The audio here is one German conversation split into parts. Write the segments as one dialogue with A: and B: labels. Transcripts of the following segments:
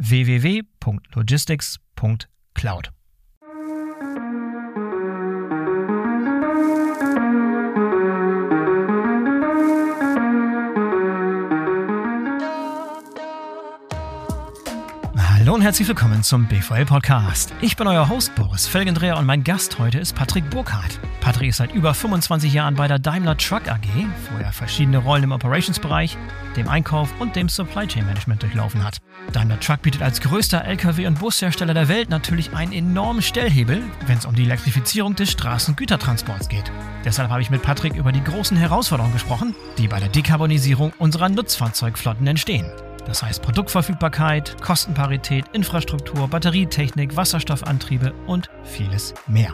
A: www.logistics.cloud. und herzlich willkommen zum BVL Podcast. Ich bin euer Host Boris Felgendreher und mein Gast heute ist Patrick Burkhardt. Patrick ist seit über 25 Jahren bei der Daimler Truck AG, wo er verschiedene Rollen im Operationsbereich, dem Einkauf und dem Supply Chain Management durchlaufen hat. Daimler Truck bietet als größter Lkw- und Bushersteller der Welt natürlich einen enormen Stellhebel, wenn es um die Elektrifizierung des Straßengütertransports geht. Deshalb habe ich mit Patrick über die großen Herausforderungen gesprochen, die bei der Dekarbonisierung unserer Nutzfahrzeugflotten entstehen. Das heißt Produktverfügbarkeit, Kostenparität, Infrastruktur, Batterietechnik, Wasserstoffantriebe und vieles mehr.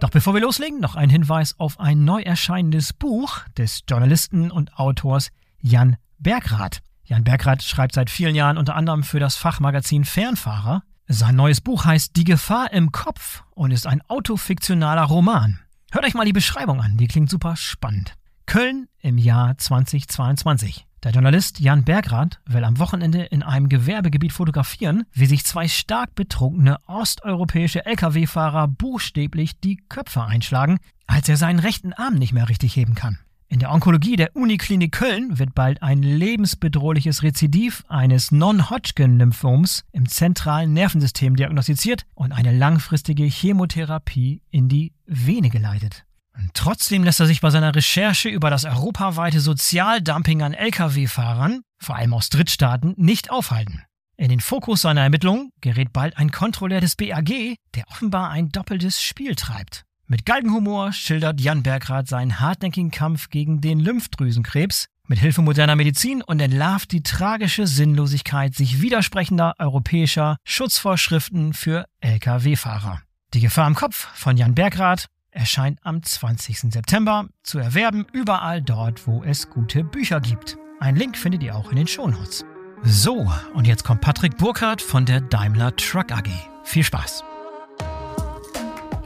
A: Doch bevor wir loslegen, noch ein Hinweis auf ein neu erscheinendes Buch des Journalisten und Autors Jan Bergrath. Jan Bergrath schreibt seit vielen Jahren unter anderem für das Fachmagazin Fernfahrer. Sein neues Buch heißt Die Gefahr im Kopf und ist ein autofiktionaler Roman. Hört euch mal die Beschreibung an, die klingt super spannend. Köln im Jahr 2022. Der Journalist Jan Bergrath will am Wochenende in einem Gewerbegebiet fotografieren, wie sich zwei stark betrunkene osteuropäische Lkw-Fahrer buchstäblich die Köpfe einschlagen, als er seinen rechten Arm nicht mehr richtig heben kann. In der Onkologie der Uniklinik Köln wird bald ein lebensbedrohliches Rezidiv eines Non-Hodgkin-Lymphoms im zentralen Nervensystem diagnostiziert und eine langfristige Chemotherapie in die Vene geleitet. Und trotzdem lässt er sich bei seiner Recherche über das europaweite Sozialdumping an Lkw-Fahrern, vor allem aus Drittstaaten, nicht aufhalten. In den Fokus seiner Ermittlungen gerät bald ein Kontrolleur des BAG, der offenbar ein doppeltes Spiel treibt. Mit Galgenhumor schildert Jan Bergrath seinen hartnäckigen Kampf gegen den Lymphdrüsenkrebs mit Hilfe moderner Medizin und entlarvt die tragische Sinnlosigkeit sich widersprechender europäischer Schutzvorschriften für Lkw-Fahrer. Die Gefahr im Kopf von Jan Bergrath erscheint am 20. September zu erwerben überall dort, wo es gute Bücher gibt. Ein Link findet ihr auch in den Shownotes. So, und jetzt kommt Patrick Burkhardt von der Daimler Truck AG. Viel Spaß!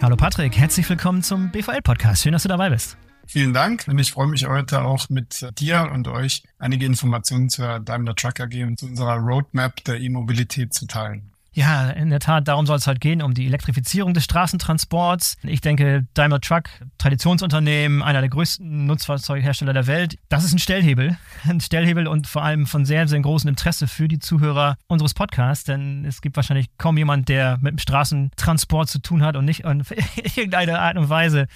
A: Hallo Patrick, herzlich willkommen zum BVL-Podcast. Schön, dass du dabei bist.
B: Vielen Dank. Ich freue mich heute auch mit dir und euch einige Informationen zur Daimler Truck AG und zu unserer Roadmap der E-Mobilität zu teilen.
A: Ja, in der Tat, darum soll es halt gehen, um die Elektrifizierung des Straßentransports. Ich denke, Daimler Truck, Traditionsunternehmen, einer der größten Nutzfahrzeughersteller der Welt, das ist ein Stellhebel. Ein Stellhebel und vor allem von sehr, sehr großem Interesse für die Zuhörer unseres Podcasts, denn es gibt wahrscheinlich kaum jemand, der mit dem Straßentransport zu tun hat und nicht in irgendeiner Art und Weise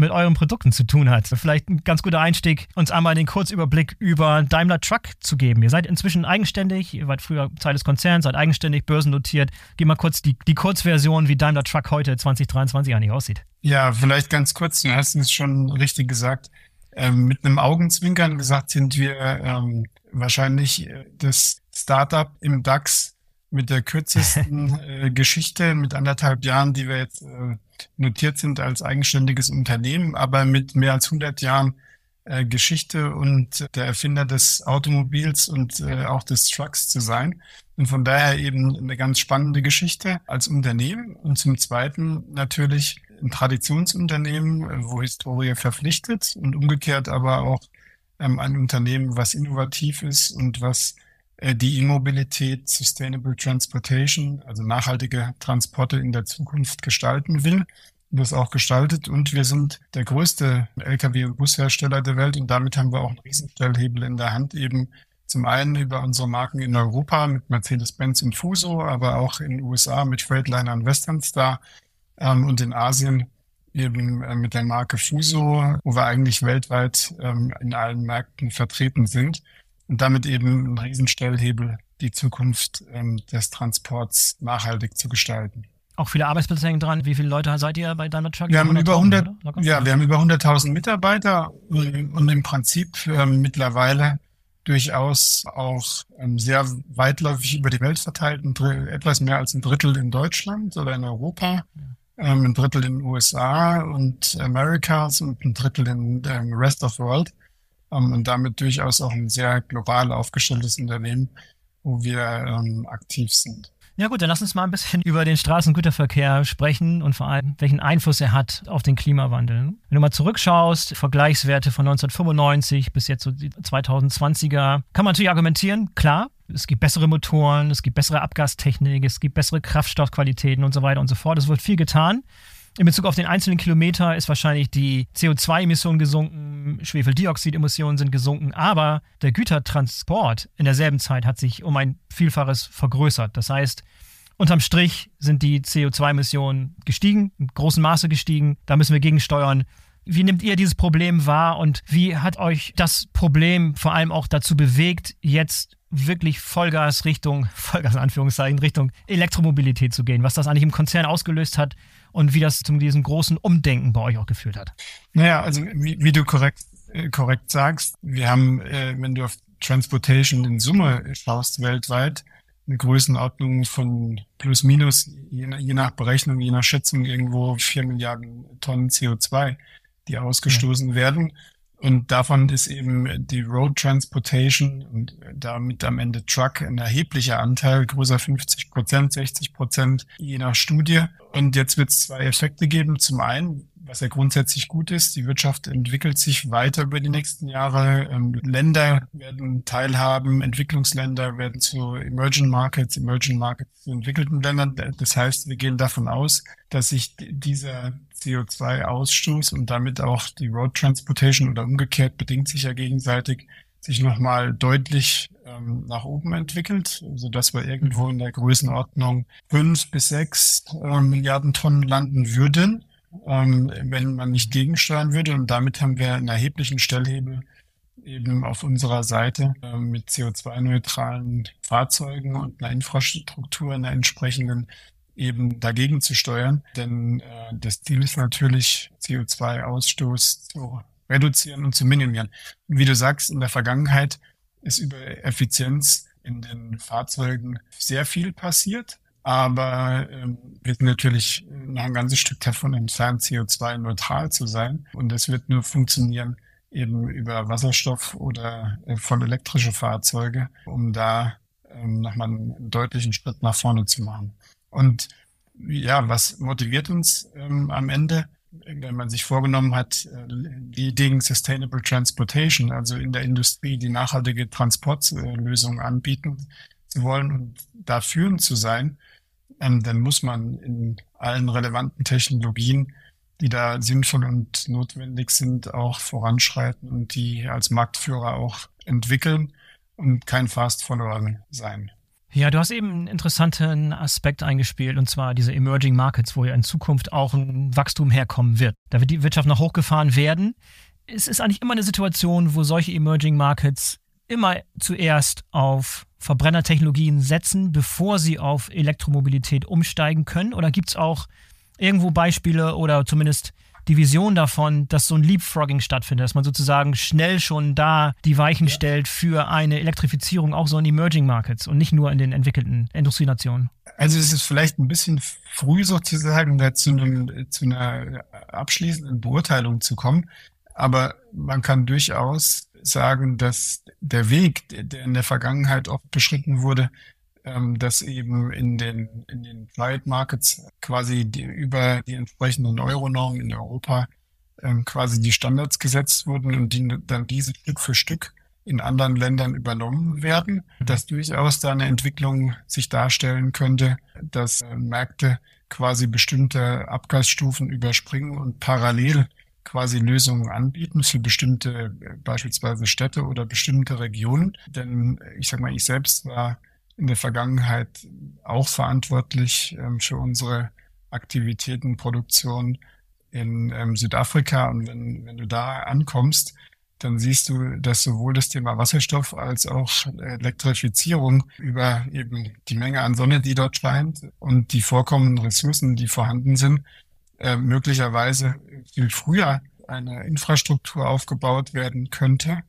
A: mit euren Produkten zu tun hat. Vielleicht ein ganz guter Einstieg, uns einmal den Kurzüberblick über Daimler Truck zu geben. Ihr seid inzwischen eigenständig, ihr wart früher Teil des Konzerns, seid eigenständig, börsennotiert. Gib mal kurz die, die Kurzversion, wie Daimler Truck heute 2023 eigentlich aussieht.
B: Ja, vielleicht ganz kurz, du hast es schon richtig gesagt. Ähm, mit einem Augenzwinkern gesagt sind wir ähm, wahrscheinlich das Startup im DAX mit der kürzesten äh, Geschichte, mit anderthalb Jahren, die wir jetzt äh, notiert sind als eigenständiges Unternehmen, aber mit mehr als 100 Jahren äh, Geschichte und der Erfinder des Automobils und äh, auch des Trucks zu sein. Und von daher eben eine ganz spannende Geschichte als Unternehmen. Und zum Zweiten natürlich ein Traditionsunternehmen, äh, wo Historie verpflichtet und umgekehrt aber auch ähm, ein Unternehmen, was innovativ ist und was die E-Mobilität, Sustainable Transportation, also nachhaltige Transporte in der Zukunft gestalten will. Das auch gestaltet. Und wir sind der größte Lkw- und Bushersteller der Welt. Und damit haben wir auch einen Riesenstellhebel in der Hand, eben zum einen über unsere Marken in Europa mit Mercedes-Benz und Fuso, aber auch in den USA mit Freightliner und Western Star ähm, und in Asien eben äh, mit der Marke Fuso, wo wir eigentlich weltweit ähm, in allen Märkten vertreten sind und damit eben ein Riesenstellhebel, die Zukunft ähm, des Transports nachhaltig zu gestalten.
A: Auch viele Arbeitsplätze hängen dran. Wie viele Leute seid ihr bei Daimler Truck?
B: Wir haben über 100, ja, wir haben über 100.000 Mitarbeiter und im Prinzip äh, mittlerweile durchaus auch ähm, sehr weitläufig über die Welt verteilt, etwas mehr als ein Drittel in Deutschland oder in Europa, ähm, ein Drittel in den USA und Americas und ein Drittel in dem Rest of the World ähm, und damit durchaus auch ein sehr global aufgestelltes Unternehmen, wo wir ähm, aktiv sind.
A: Ja gut, dann lass uns mal ein bisschen über den Straßengüterverkehr sprechen und vor allem, welchen Einfluss er hat auf den Klimawandel. Wenn du mal zurückschaust, Vergleichswerte von 1995 bis jetzt so die 2020er, kann man natürlich argumentieren, klar, es gibt bessere Motoren, es gibt bessere Abgastechnik, es gibt bessere Kraftstoffqualitäten und so weiter und so fort. Es wird viel getan. In Bezug auf den einzelnen Kilometer ist wahrscheinlich die CO2-Emission gesunken, Schwefeldioxidemissionen sind gesunken, aber der Gütertransport in derselben Zeit hat sich um ein Vielfaches vergrößert. Das heißt, unterm Strich sind die CO2-Emissionen gestiegen, in großem Maße gestiegen. Da müssen wir gegensteuern. Wie nehmt ihr dieses Problem wahr und wie hat euch das Problem vor allem auch dazu bewegt, jetzt wirklich Vollgas Richtung, Vollgas Anführungszeichen, Richtung Elektromobilität zu gehen? Was das eigentlich im Konzern ausgelöst hat und wie das zu diesem großen Umdenken bei euch auch geführt hat.
B: Naja, also wie, wie du korrekt, äh, korrekt sagst, wir haben, äh, wenn du auf Transportation in Summe schaust weltweit, eine Größenordnung von plus minus, je, je nach Berechnung, je nach Schätzung irgendwo vier Milliarden Tonnen CO2, die ausgestoßen ja. werden. Und davon ist eben die Road Transportation und damit am Ende Truck ein erheblicher Anteil, größer 50 Prozent, 60 Prozent, je nach Studie. Und jetzt wird es zwei Effekte geben. Zum einen, was ja grundsätzlich gut ist, die Wirtschaft entwickelt sich weiter über die nächsten Jahre. Ähm, Länder werden teilhaben, Entwicklungsländer werden zu Emerging Markets, Emerging Markets zu entwickelten Ländern. Das heißt, wir gehen davon aus, dass sich dieser CO2-Ausstoß und damit auch die Road Transportation oder umgekehrt bedingt sich ja gegenseitig, sich nochmal deutlich ähm, nach oben entwickelt, so dass wir irgendwo in der Größenordnung fünf bis sechs äh, Milliarden Tonnen landen würden, ähm, wenn man nicht gegensteuern würde. Und damit haben wir einen erheblichen Stellhebel eben auf unserer Seite äh, mit CO2-neutralen Fahrzeugen und einer Infrastruktur, einer entsprechenden eben dagegen zu steuern. Denn äh, das Ziel ist natürlich, CO2-Ausstoß zu reduzieren und zu minimieren. Und wie du sagst, in der Vergangenheit ist über Effizienz in den Fahrzeugen sehr viel passiert. Aber ähm, wir sind natürlich noch ein ganzes Stück davon entfernt, CO2-neutral zu sein. Und das wird nur funktionieren eben über Wasserstoff oder äh, voll elektrische Fahrzeuge, um da ähm, nochmal einen deutlichen Schritt nach vorne zu machen. Und ja, was motiviert uns ähm, am Ende? Wenn man sich vorgenommen hat, äh, Leading Sustainable Transportation, also in der Industrie die nachhaltige Transportlösung anbieten zu wollen und da führend zu sein, ähm, dann muss man in allen relevanten Technologien, die da sinnvoll und notwendig sind, auch voranschreiten und die als Marktführer auch entwickeln und kein Fast Follower sein.
A: Ja, du hast eben einen interessanten Aspekt eingespielt, und zwar diese Emerging Markets, wo ja in Zukunft auch ein Wachstum herkommen wird. Da wird die Wirtschaft noch hochgefahren werden. Es ist eigentlich immer eine Situation, wo solche Emerging Markets immer zuerst auf Verbrennertechnologien setzen, bevor sie auf Elektromobilität umsteigen können? Oder gibt es auch irgendwo Beispiele oder zumindest die Vision davon, dass so ein Leapfrogging stattfindet, dass man sozusagen schnell schon da die Weichen ja. stellt für eine Elektrifizierung auch so in Emerging Markets und nicht nur in den entwickelten Industrienationen?
B: Also es ist vielleicht ein bisschen früh sozusagen da zu, einem, zu einer abschließenden Beurteilung zu kommen, aber man kann durchaus sagen, dass der Weg, der in der Vergangenheit oft beschritten wurde, ähm, dass eben in den, in den Flight Markets quasi die, über die entsprechenden Euronormen in Europa ähm, quasi die Standards gesetzt wurden und die dann diese Stück für Stück in anderen Ländern übernommen werden, dass durchaus da eine Entwicklung sich darstellen könnte, dass äh, Märkte quasi bestimmte Abgasstufen überspringen und parallel quasi Lösungen anbieten für bestimmte äh, beispielsweise Städte oder bestimmte Regionen. Denn äh, ich sag mal, ich selbst war in der Vergangenheit auch verantwortlich ähm, für unsere Aktivitäten, Produktion in ähm, Südafrika. Und wenn, wenn du da ankommst, dann siehst du, dass sowohl das Thema Wasserstoff als auch Elektrifizierung über eben die Menge an Sonne, die dort scheint und die vorkommenden Ressourcen, die vorhanden sind, äh, möglicherweise viel früher eine Infrastruktur aufgebaut werden könnte,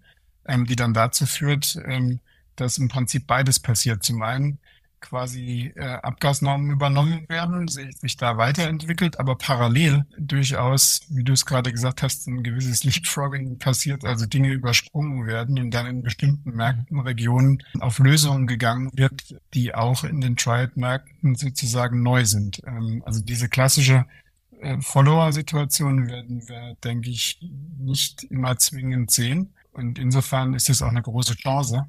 B: ähm, die dann dazu führt, ähm, dass im Prinzip beides passiert. Zum einen quasi äh, Abgasnormen übernommen werden, sich, sich da weiterentwickelt, aber parallel durchaus, wie du es gerade gesagt hast, ein gewisses Leapfrogging passiert, also Dinge übersprungen werden und dann in bestimmten Märkten, Regionen auf Lösungen gegangen wird, die auch in den Triad-Märkten sozusagen neu sind. Ähm, also diese klassische äh, Follower-Situation werden wir, denke ich, nicht immer zwingend sehen. Und insofern ist es auch eine große Chance,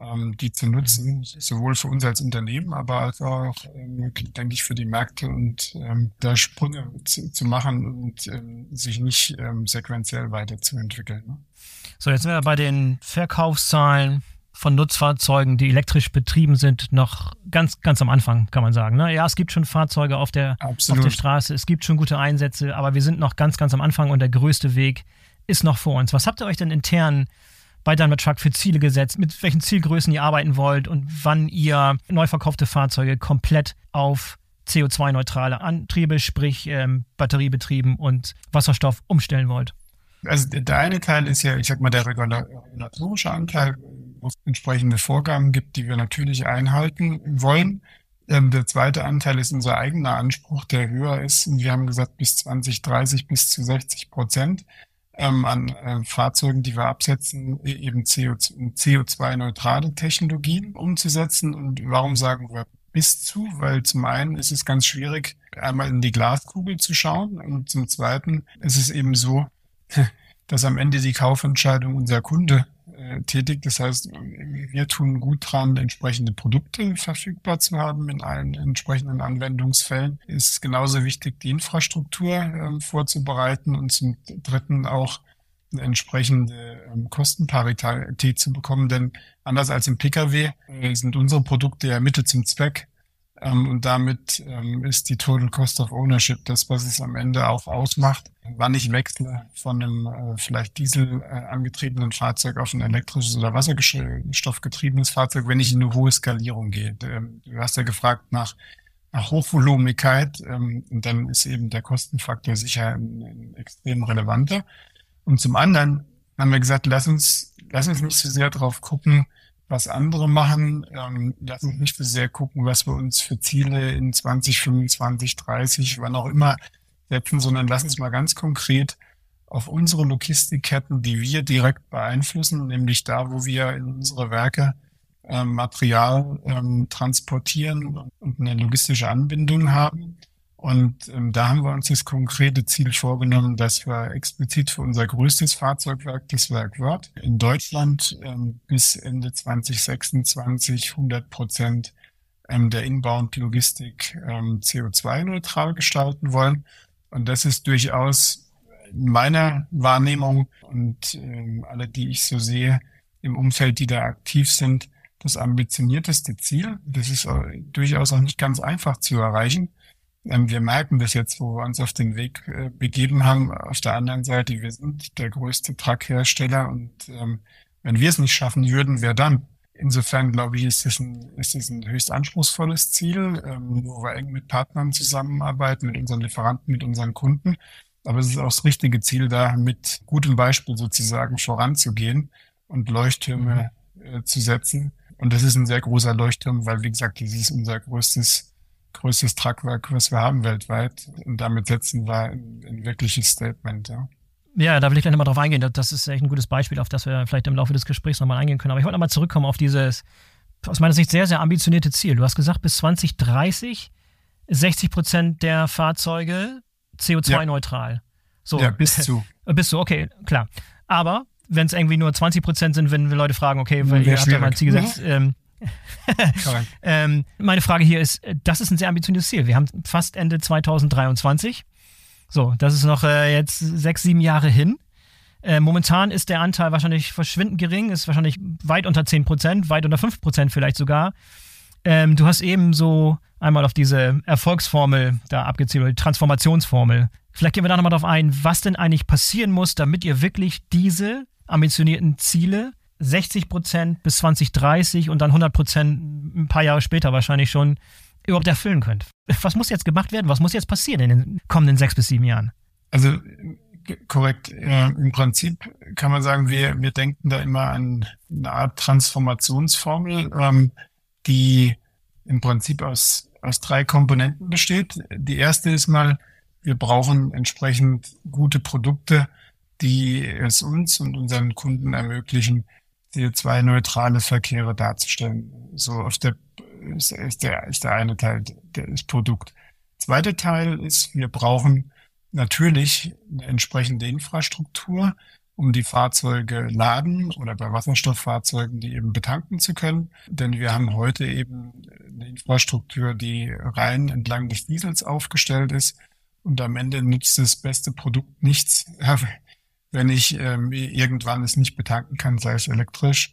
B: ähm, die zu nutzen, sowohl für uns als Unternehmen, aber als auch, ähm, denke ich, für die Märkte und ähm, da Sprünge zu, machen und sich nicht sequenziell weiterzuentwickeln. Ne?
A: So, jetzt sind wir bei den Verkaufszahlen von Nutzfahrzeugen, die elektrisch betrieben sind, noch ganz, ganz am Anfang, kann man sagen. Ne? Ja, es gibt schon Fahrzeuge auf der, auf der Straße, es gibt schon gute Einsätze, aber wir sind noch ganz, ganz am Anfang und der größte Weg ist noch vor uns. Was habt ihr euch denn intern bei Daimler Truck für Ziele gesetzt, mit welchen Zielgrößen ihr arbeiten wollt und wann ihr neu verkaufte Fahrzeuge komplett auf CO2-neutrale Antriebe, sprich ähm, Batteriebetrieben und Wasserstoff umstellen wollt?
B: Also der eine Teil ist ja, ich sag mal, der regulatorische Anteil, es entsprechende Vorgaben gibt, die wir natürlich einhalten wollen. Ähm, der zweite Anteil ist unser eigener Anspruch, der höher ist. Und wir haben gesagt, bis 2030 bis zu 60 Prozent ähm, an äh, Fahrzeugen, die wir absetzen, e-, eben CO2-neutrale Technologien umzusetzen. Und warum sagen wir bis zu? Weil zum einen ist es ganz schwierig, einmal in die Glaskugel zu schauen und zum zweiten ist es eben so, dass am Ende die Kaufentscheidung unser Kunde tätig. Das heißt, wir tun gut dran, entsprechende Produkte verfügbar zu haben in allen entsprechenden Anwendungsfällen. Ist genauso wichtig, die Infrastruktur äh, vorzubereiten und zum Dritten auch eine entsprechende ähm, Kostenparität zu bekommen. Denn anders als im Pkw äh, sind unsere Produkte ja Mittel zum Zweck ähm, und damit ähm, ist die Total Cost of Ownership das, was es am Ende auch ausmacht. Wann ich wechsle von einem äh, vielleicht Diesel äh, angetriebenen Fahrzeug auf ein elektrisches oder wasserstoffgetriebenes Fahrzeug, wenn ich in eine hohe Skalierung gehe. Ähm, du hast ja gefragt nach, nach Hochvolumigkeit ähm, und dann ist eben der Kostenfaktor sicher ein, ein extrem relevanter. Und zum anderen haben wir gesagt, lass uns, lass uns nicht so sehr drauf gucken, was andere machen. Ähm, lass uns nicht so sehr gucken, was wir uns für Ziele in 2025, 30, wann auch immer setzen, sondern lass uns mal ganz konkret auf unsere Logistikketten, die wir direkt beeinflussen, nämlich da, wo wir in unsere Werke ähm, Material ähm, transportieren und eine logistische Anbindung haben, und ähm, da haben wir uns das konkrete Ziel vorgenommen, dass wir explizit für unser größtes Fahrzeugwerk, das Werk Wörth, in Deutschland ähm, bis Ende 2026 100 Prozent ähm, der Inbound-Logistik ähm, CO2-neutral gestalten wollen. Und das ist durchaus in meiner Wahrnehmung und ähm, alle, die ich so sehe, im Umfeld, die da aktiv sind, das ambitionierteste Ziel. Das ist äh, durchaus auch nicht ganz einfach zu erreichen. Ähm, wir merken das jetzt, wo wir uns auf den Weg äh, begeben haben. Auf der anderen Seite, wir sind der größte Truckhersteller und ähm, wenn wir es nicht schaffen würden, wer dann? Insofern glaube ich, ist es ein, ist es ein höchst anspruchsvolles Ziel, ähm, wo wir eng mit Partnern zusammenarbeiten, mit unseren Lieferanten, mit unseren Kunden. Aber es ist auch das richtige Ziel, da mit gutem Beispiel sozusagen voranzugehen und Leuchttürme äh, zu setzen. Und das ist ein sehr großer Leuchtturm, weil, wie gesagt, das ist unser größtes, größtes Tragwerk, was wir haben weltweit. Und damit setzen wir ein, ein wirkliches Statement, ja.
A: Ja, da will ich gleich nochmal drauf eingehen. Das ist echt ein gutes Beispiel, auf das wir vielleicht im Laufe des Gesprächs nochmal eingehen können. Aber ich wollte nochmal zurückkommen auf dieses, aus meiner Sicht sehr, sehr ambitionierte Ziel. Du hast gesagt, bis 2030 60 Prozent der Fahrzeuge CO2-neutral. Ja.
B: So, ja, bis zu.
A: Bis zu, okay, klar. Aber wenn es irgendwie nur 20 Prozent sind, wenn wir Leute fragen, okay, weil ihr habt ja mal ein Ziel gesetzt. Ja. Ähm, ähm, meine Frage hier ist, das ist ein sehr ambitioniertes Ziel. Wir haben fast Ende 2023. So, das ist noch äh, jetzt sechs, sieben Jahre hin. Äh, momentan ist der Anteil wahrscheinlich verschwindend gering, ist wahrscheinlich weit unter 10 Prozent, weit unter 5 Prozent vielleicht sogar. Ähm, du hast eben so einmal auf diese Erfolgsformel da abgezielt, die Transformationsformel. Vielleicht gehen wir da nochmal drauf ein, was denn eigentlich passieren muss, damit ihr wirklich diese ambitionierten Ziele 60 Prozent bis 2030 und dann 100 Prozent ein paar Jahre später wahrscheinlich schon überhaupt erfüllen könnt. Was muss jetzt gemacht werden? Was muss jetzt passieren in den kommenden sechs bis sieben Jahren?
B: Also korrekt. Äh, Im Prinzip kann man sagen, wir, wir denken da immer an eine Art Transformationsformel, ähm, die im Prinzip aus, aus drei Komponenten besteht. Die erste ist mal, wir brauchen entsprechend gute Produkte, die es uns und unseren Kunden ermöglichen, CO2-neutrale Verkehre darzustellen. So auf der ist, der, ist der eine Teil des Produkts. Zweiter Teil ist, wir brauchen natürlich eine entsprechende Infrastruktur, um die Fahrzeuge laden oder bei Wasserstofffahrzeugen die eben betanken zu können. Denn wir haben heute eben eine Infrastruktur, die rein entlang des Diesels aufgestellt ist. Und am Ende nützt das beste Produkt nichts, wenn ich ähm, irgendwann es nicht betanken kann, sei es elektrisch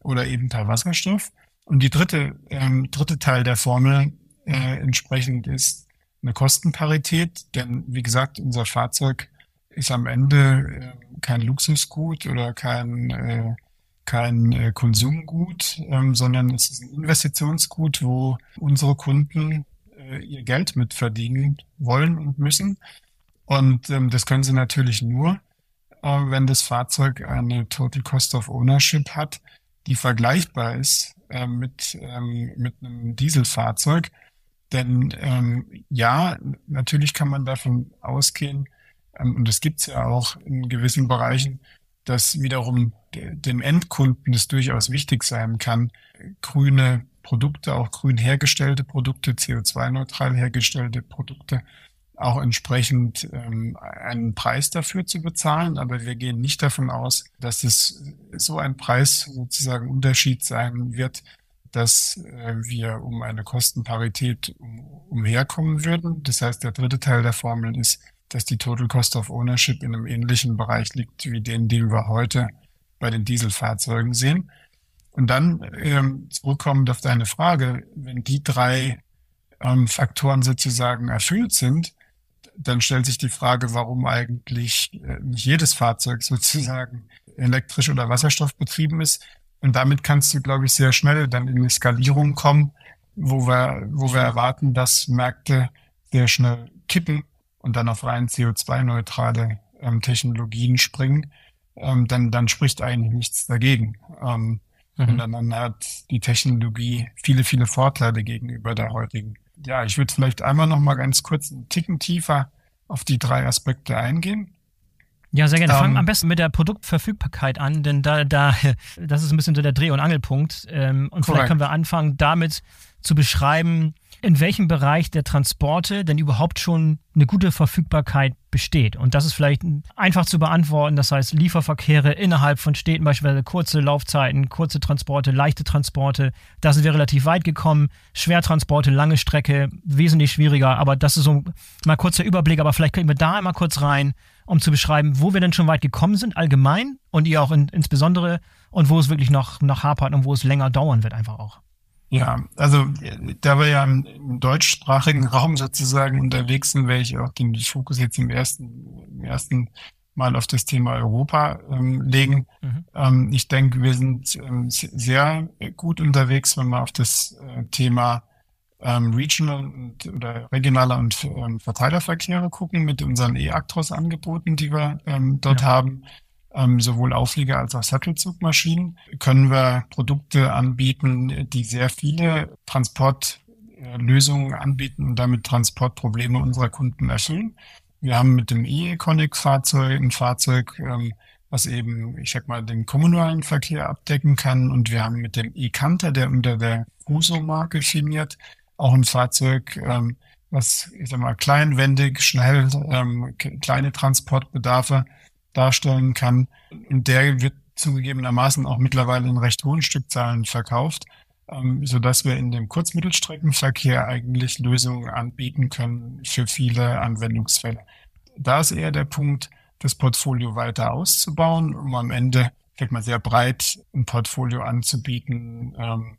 B: oder eben per Wasserstoff. Und die dritte, ähm, dritte Teil der Formel äh, entsprechend ist eine Kostenparität, denn wie gesagt, unser Fahrzeug ist am Ende äh, kein Luxusgut oder kein, äh, kein äh, Konsumgut, ähm, sondern es ist ein Investitionsgut, wo unsere Kunden äh, ihr Geld mit verdienen wollen und müssen. Und ähm, das können sie natürlich nur, wenn das Fahrzeug eine Total Cost of Ownership hat, die vergleichbar ist äh, mit, ähm, mit einem Dieselfahrzeug. Denn ähm, ja, natürlich kann man davon ausgehen, ähm, und das gibt's ja auch in gewissen Bereichen, dass wiederum dem Endkunden es durchaus wichtig sein kann, grüne Produkte, auch grün hergestellte Produkte, CO2-neutral hergestellte Produkte auch entsprechend ähm, einen Preis dafür zu bezahlen. Aber wir gehen nicht davon aus, dass es so ein Preis sozusagen Unterschied sein wird, dass äh, wir um eine Kostenparität um, umherkommen würden. Das heißt, der dritte Teil der Formel ist, dass die Total Cost of Ownership in einem ähnlichen Bereich liegt wie den, den wir heute bei den Dieselfahrzeugen sehen. Und dann ähm, zurückkommend auf deine Frage, wenn die drei ähm, Faktoren sozusagen erfüllt sind, dann stellt sich die Frage, warum eigentlich äh, nicht jedes Fahrzeug sozusagen elektrisch oder Wasserstoff betrieben ist. Und damit kannst du, glaube ich, sehr schnell dann in eine Skalierung kommen, wo wir, wo wir erwarten, dass Märkte sehr schnell kippen und dann auf rein CO2-neutrale ähm, Technologien springen. Ähm, dann, dann spricht eigentlich nichts dagegen. Ähm, mhm. Und dann hat die Technologie viele, viele Vorteile gegenüber der heutigen ja, ich würde vielleicht einmal noch mal ganz kurz einen Ticken tiefer auf die drei Aspekte eingehen.
A: Ja, sehr gerne. Ähm, Fangen am besten mit der Produktverfügbarkeit an, denn da, da, das ist ein bisschen so der Dreh- und Angelpunkt. Ähm, und korrekt. vielleicht können wir anfangen, damit zu beschreiben, in welchem Bereich der Transporte denn überhaupt schon eine gute Verfügbarkeit besteht. Und das ist vielleicht einfach zu beantworten. Das heißt, Lieferverkehre innerhalb von Städten, beispielsweise kurze Laufzeiten, kurze Transporte, leichte Transporte, da sind wir relativ weit gekommen. Schwertransporte, lange Strecke, wesentlich schwieriger. Aber das ist so mal kurzer Überblick. Aber vielleicht können wir da einmal kurz rein, um zu beschreiben, wo wir denn schon weit gekommen sind, allgemein und ihr auch in, insbesondere und wo es wirklich noch, noch hapert und wo es länger dauern wird, einfach auch.
B: Ja, also da wir ja im, im deutschsprachigen Raum sozusagen unterwegs sind, werde ich auch den Fokus jetzt im ersten, im ersten Mal auf das Thema Europa ähm, legen. Mhm. Ähm, ich denke, wir sind ähm, sehr gut unterwegs, wenn wir auf das äh, Thema ähm, Regional und, oder regionaler und ähm, Verteilerverkehre gucken mit unseren E-Actros-Angeboten, die wir ähm, dort ja. haben, ähm, sowohl Auflieger als auch Sattelzugmaschinen, können wir Produkte anbieten, die sehr viele Transportlösungen anbieten und damit Transportprobleme unserer Kunden erfüllen. Wir haben mit dem E-Econic-Fahrzeug ein Fahrzeug, ähm, was eben, ich sag mal, den kommunalen Verkehr abdecken kann. Und wir haben mit dem E-Canter, der unter der Uso-Marke firmiert, auch ein Fahrzeug, ähm, was, ich sag mal, kleinwendig, schnell, ähm, kleine Transportbedarfe darstellen kann. Und der wird zugegebenermaßen auch mittlerweile in recht hohen Stückzahlen verkauft, ähm, so dass wir in dem Kurzmittelstreckenverkehr eigentlich Lösungen anbieten können für viele Anwendungsfälle. Da ist eher der Punkt, das Portfolio weiter auszubauen, um am Ende, ich mal, sehr breit ein Portfolio anzubieten ähm,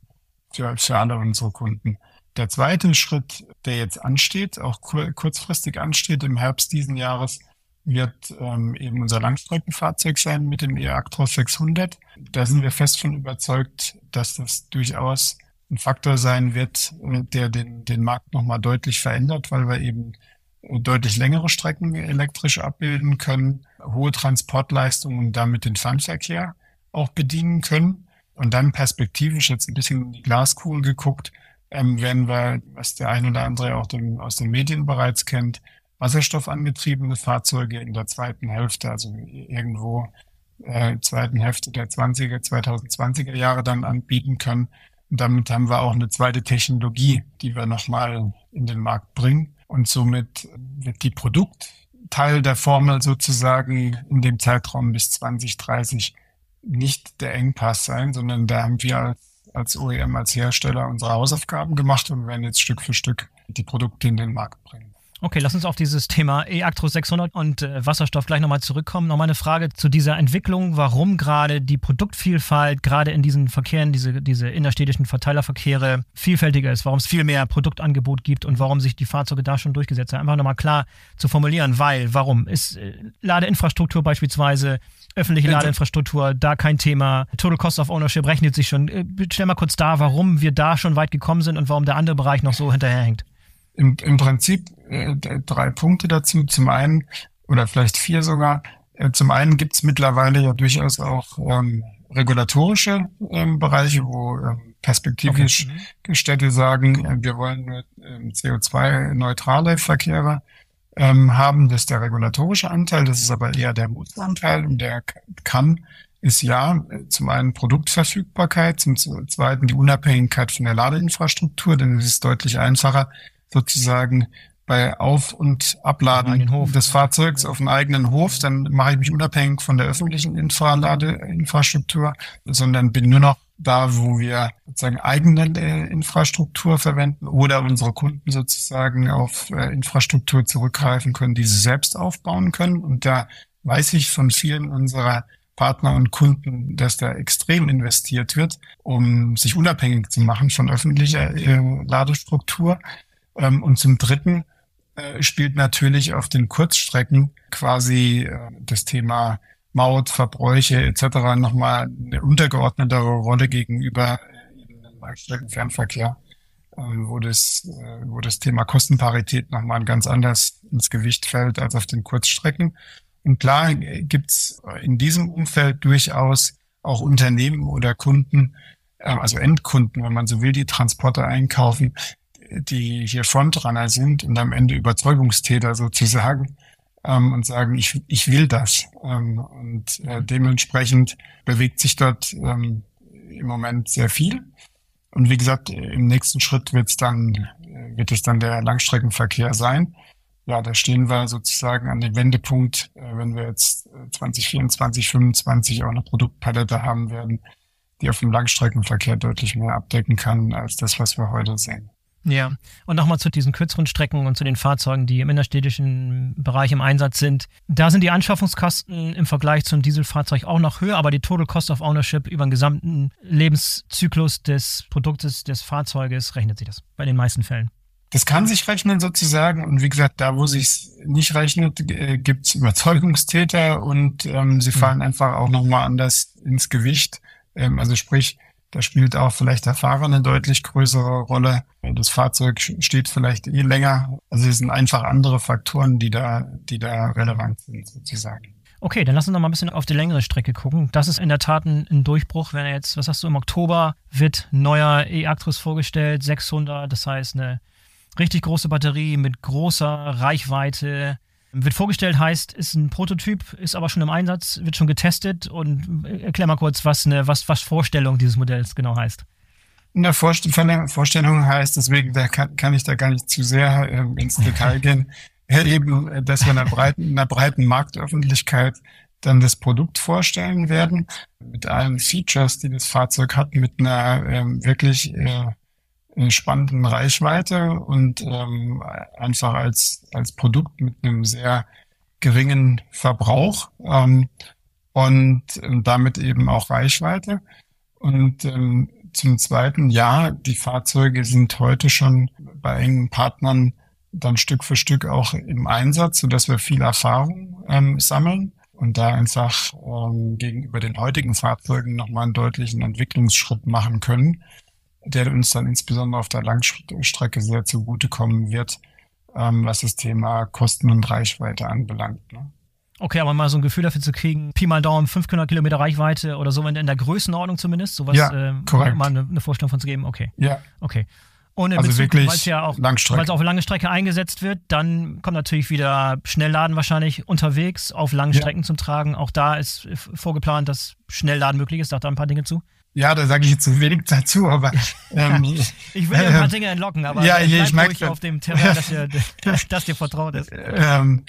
B: für, für alle unsere Kunden. Der zweite Schritt, der jetzt ansteht, auch kurzfristig ansteht im Herbst diesen Jahres, wird ähm, eben unser Langstreckenfahrzeug sein mit dem E-Actros 600. Da sind wir fest von überzeugt, dass das durchaus ein Faktor sein wird, der den, den Markt nochmal deutlich verändert, weil wir eben deutlich längere Strecken elektrisch abbilden können, hohe Transportleistungen und damit den Fernverkehr auch bedienen können. Und dann perspektivisch jetzt ein bisschen in die Glaskugel geguckt, ähm, werden wir, was der ein oder andere auch dem, aus den Medien bereits kennt, wasserstoffangetriebene Fahrzeuge in der zweiten Hälfte, also irgendwo äh, zweiten Hälfte der 20er, 2020er Jahre dann anbieten können. Und damit haben wir auch eine zweite Technologie, die wir nochmal in den Markt bringen. Und somit wird die Produktteil der Formel sozusagen in dem Zeitraum bis 2030 nicht der Engpass sein, sondern da haben wir als als OEM, als Hersteller unsere Hausaufgaben gemacht und werden jetzt Stück für Stück die Produkte in den Markt bringen.
A: Okay, lass uns auf dieses Thema E-Actros 600 und äh, Wasserstoff gleich nochmal zurückkommen. Nochmal eine Frage zu dieser Entwicklung, warum gerade die Produktvielfalt gerade in diesen Verkehren, diese, diese innerstädtischen Verteilerverkehre vielfältiger ist, warum es viel mehr Produktangebot gibt und warum sich die Fahrzeuge da schon durchgesetzt haben. Einfach nochmal klar zu formulieren, weil, warum? Ist äh, Ladeinfrastruktur beispielsweise öffentliche Ladeinfrastruktur, da kein Thema. Total Cost of Ownership rechnet sich schon. Äh, stell mal kurz da, warum wir da schon weit gekommen sind und warum der andere Bereich noch so hinterherhängt.
B: Im, im Prinzip äh, drei Punkte dazu. Zum einen, oder vielleicht vier sogar, äh, zum einen gibt es mittlerweile ja durchaus auch ähm, regulatorische ähm, Bereiche, wo ähm, perspektivisch okay. Mhm. Städte sagen, äh, wir wollen nur äh, CO2-neutrale Verkehre ähm, haben. Das ist der regulatorische Anteil, das ist aber eher der Mutanteil und der kann ist ja zum einen Produktverfügbarkeit, zum zweiten die Unabhängigkeit von der Ladeinfrastruktur, denn es ist deutlich einfacher, sozusagen bei Auf- und Abladen des Fahrzeugs auf dem eigenen Hof, dann mache ich mich unabhängig von der öffentlichen Infraladeinfrastruktur, sondern bin nur noch da, wo wir sozusagen eigene äh, Infrastruktur verwenden oder unsere Kunden sozusagen auf äh, Infrastruktur zurückgreifen können, die sie selbst aufbauen können. Und da weiß ich von vielen unserer Partner und Kunden, dass da extrem investiert wird, um sich unabhängig zu machen von öffentlicher äh, Ladestruktur. Ähm, und zum Dritten spielt natürlich auf den Kurzstrecken quasi das Thema Maut, Verbräuche etc. nochmal eine untergeordnetere Rolle gegenüber dem Langstreckenfernverkehr, äh, wo das, äh, wo das Thema Kostenparität nochmal ganz anders ins Gewicht fällt als auf den Kurzstrecken. Und klar gibt's in diesem Umfeld durchaus auch Unternehmen oder Kunden, äh, also Endkunden, wenn man so will, die Transporter einkaufen, die hier Frontrunner sind und am Ende Überzeugungstäter sozusagen, ähm, und sagen, ich, ich will das. Ähm, und äh, dementsprechend bewegt sich dort ähm, im Moment sehr viel. Und wie gesagt, im nächsten Schritt wird es dann, äh, wird es dann der Langstreckenverkehr sein. Ja, da stehen wir sozusagen an dem Wendepunkt, äh, wenn wir jetzt 2024, äh, 2025 auch eine Produktpalette haben werden, die auf dem Langstreckenverkehr deutlich mehr abdecken kann als das, was wir heute sehen.
A: Ja, und nochmal zu diesen kürzeren Strecken und zu den Fahrzeugen, die im innerstädtischen Bereich im Einsatz sind. Da sind die Anschaffungskosten im Vergleich zum Dieselfahrzeug auch noch höher, aber die Total Cost of Ownership über den gesamten Lebenszyklus des Produktes, des Fahrzeuges, rechnet sich das bei den meisten Fällen.
B: Das kann sich rechnen sozusagen und wie gesagt, da wo sich nicht rechnet, äh, gibt's Überzeugungstäter und ähm, sie fallen mhm. einfach auch nochmal anders ins Gewicht. Ähm, also sprich, Da spielt auch vielleicht der Fahrer eine deutlich größere Rolle. Das Fahrzeug steht vielleicht eh länger. Also es sind einfach andere Faktoren, die da, die da relevant sind sozusagen.
A: Okay, dann lass uns noch mal ein bisschen auf die längere Strecke gucken. Das ist in der Tat ein, ein Durchbruch, wenn er jetzt, was hast du, im Oktober wird neuer E-Actros vorgestellt, 600, das heißt eine richtig große Batterie mit großer Reichweite, wird vorgestellt, heißt, ist ein Prototyp, ist aber schon im Einsatz, wird schon getestet und äh, erklär mal kurz, was eine was, was Vorstellung dieses Modells genau heißt.
B: In der Vorstellung heißt, deswegen da kann, kann ich da gar nicht zu sehr äh, ins Detail gehen, eben, äh, dass wir einer breiten, einer breiten Marktöffentlichkeit dann das Produkt vorstellen werden, mit allen Features, die das Fahrzeug hat, mit einer ähm, wirklich äh, spannenden Reichweite und ähm, einfach als, als Produkt mit einem sehr geringen Verbrauch ähm, und ähm, damit eben auch Reichweite. Und ähm, zum zweiten, ja, die Fahrzeuge sind heute schon bei engen Partnern dann Stück für Stück auch im Einsatz, so dass wir viel Erfahrung ähm, sammeln und da einfach ähm, gegenüber den heutigen Fahrzeugen nochmal einen deutlichen Entwicklungsschritt machen können der uns dann insbesondere auf der Langstrecke sehr zugutekommen wird, ähm, was das Thema Kosten und Reichweite anbelangt. Ne?
A: Okay, aber mal so ein Gefühl dafür zu kriegen, Pi mal Daumen, 500 Kilometer Reichweite oder so in der Größenordnung zumindest, sowas
B: ja, äh, korrekt.
A: mal eine, eine, Vorstellung von zu geben. Okay.
B: Ja.
A: Okay. Und
B: in also Bezug, wirklich weil es ja
A: auch, Langstrecke. auf lange Strecke eingesetzt wird, dann kommt natürlich wieder Schnellladen wahrscheinlich unterwegs auf langen Strecken ja. zum Tragen. Auch da ist vorgeplant, dass Schnellladen möglich ist. Sagt da ein paar Dinge zu?
B: Ja, da sage ich jetzt zu wenig dazu, aber
A: ähm, ich will äh, ein paar Dinge entlocken, aber
B: ja, ich, ich merke
A: auf dem Terrain, dass, ihr, dass dir vertraut ist.
B: Ähm,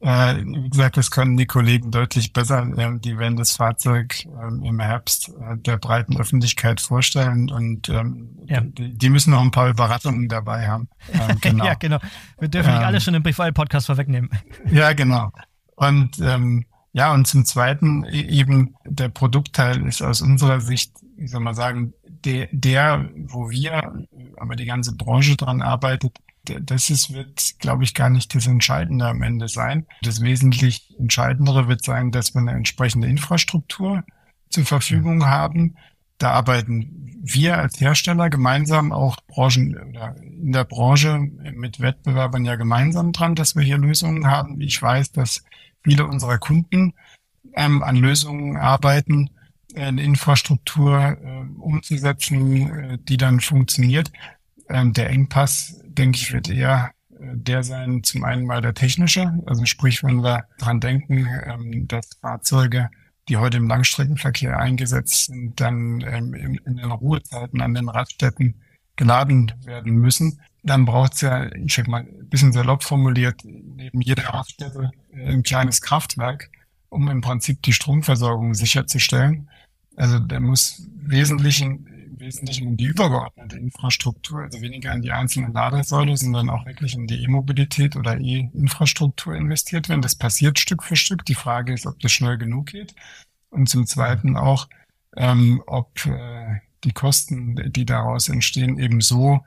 B: äh, wie gesagt, das können die Kollegen deutlich besser. Ähm, die werden das Fahrzeug ähm, im Herbst äh, der breiten Öffentlichkeit vorstellen und ähm, ja. die, die, müssen noch ein paar Überraschungen dabei haben.
A: Ähm, genau. ja, genau. Wir dürfen nicht alles schon im Briefwahl-Podcast vorwegnehmen.
B: Ja, genau. Und ähm, ja, und zum Zweiten e-, eben der Produktteil ist aus unserer Sicht, ich soll mal sagen, der, der wo wir, aber die ganze Branche dran arbeitet, das ist, wird, glaube ich, gar nicht das Entscheidende am Ende sein. Das wesentlich Entscheidendere wird sein, dass wir eine entsprechende Infrastruktur zur Verfügung haben. Da arbeiten wir als Hersteller gemeinsam auch Branchen oder in der Branche mit Wettbewerbern ja gemeinsam dran, dass wir hier Lösungen haben. Ich weiß, dass viele unserer Kunden ähm, an Lösungen arbeiten, eine Infrastruktur äh, umzusetzen, äh, die dann funktioniert. Ähm, der Engpass, denke ich, wird eher äh, der sein, zum einen mal der technische, also sprich, wenn wir dran denken, ähm, dass Fahrzeuge, die heute im Langstreckenverkehr eingesetzt sind, dann ähm, in, in den Ruhezeiten an den Raststätten geladen werden müssen, dann braucht es ja, ich sag mal, ein bisschen salopp formuliert, neben jeder Raststätte äh, ein kleines Kraftwerk, um im Prinzip die Stromversorgung sicherzustellen. Also der muss wesentlichen, im Wesentlichen in die übergeordnete Infrastruktur, also weniger in die einzelnen Ladesäule, sondern auch wirklich in die E-Mobilität oder E-Infrastruktur investiert werden. Das passiert Stück für Stück. Die Frage ist, ob das schnell genug geht. Und zum Zweiten auch, ähm, ob äh, die Kosten, die daraus entstehen, eben so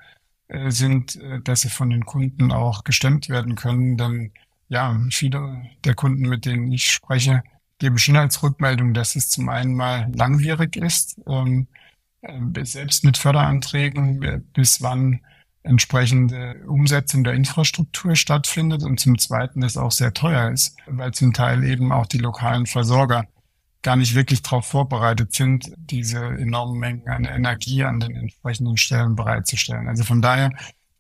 B: äh, sind, äh, dass sie von den Kunden auch gestemmt werden können. Denn ja, viele der Kunden, mit denen ich spreche, geben schon als Rückmeldung, dass es zum einen mal langwierig ist, ähm, äh, selbst mit Förderanträgen, bis wann entsprechende Umsetzung der Infrastruktur stattfindet und zum Zweiten es auch sehr teuer ist, weil zum Teil eben auch die lokalen Versorger gar nicht wirklich darauf vorbereitet sind, diese enormen Mengen an Energie an den entsprechenden Stellen bereitzustellen. Also von daher,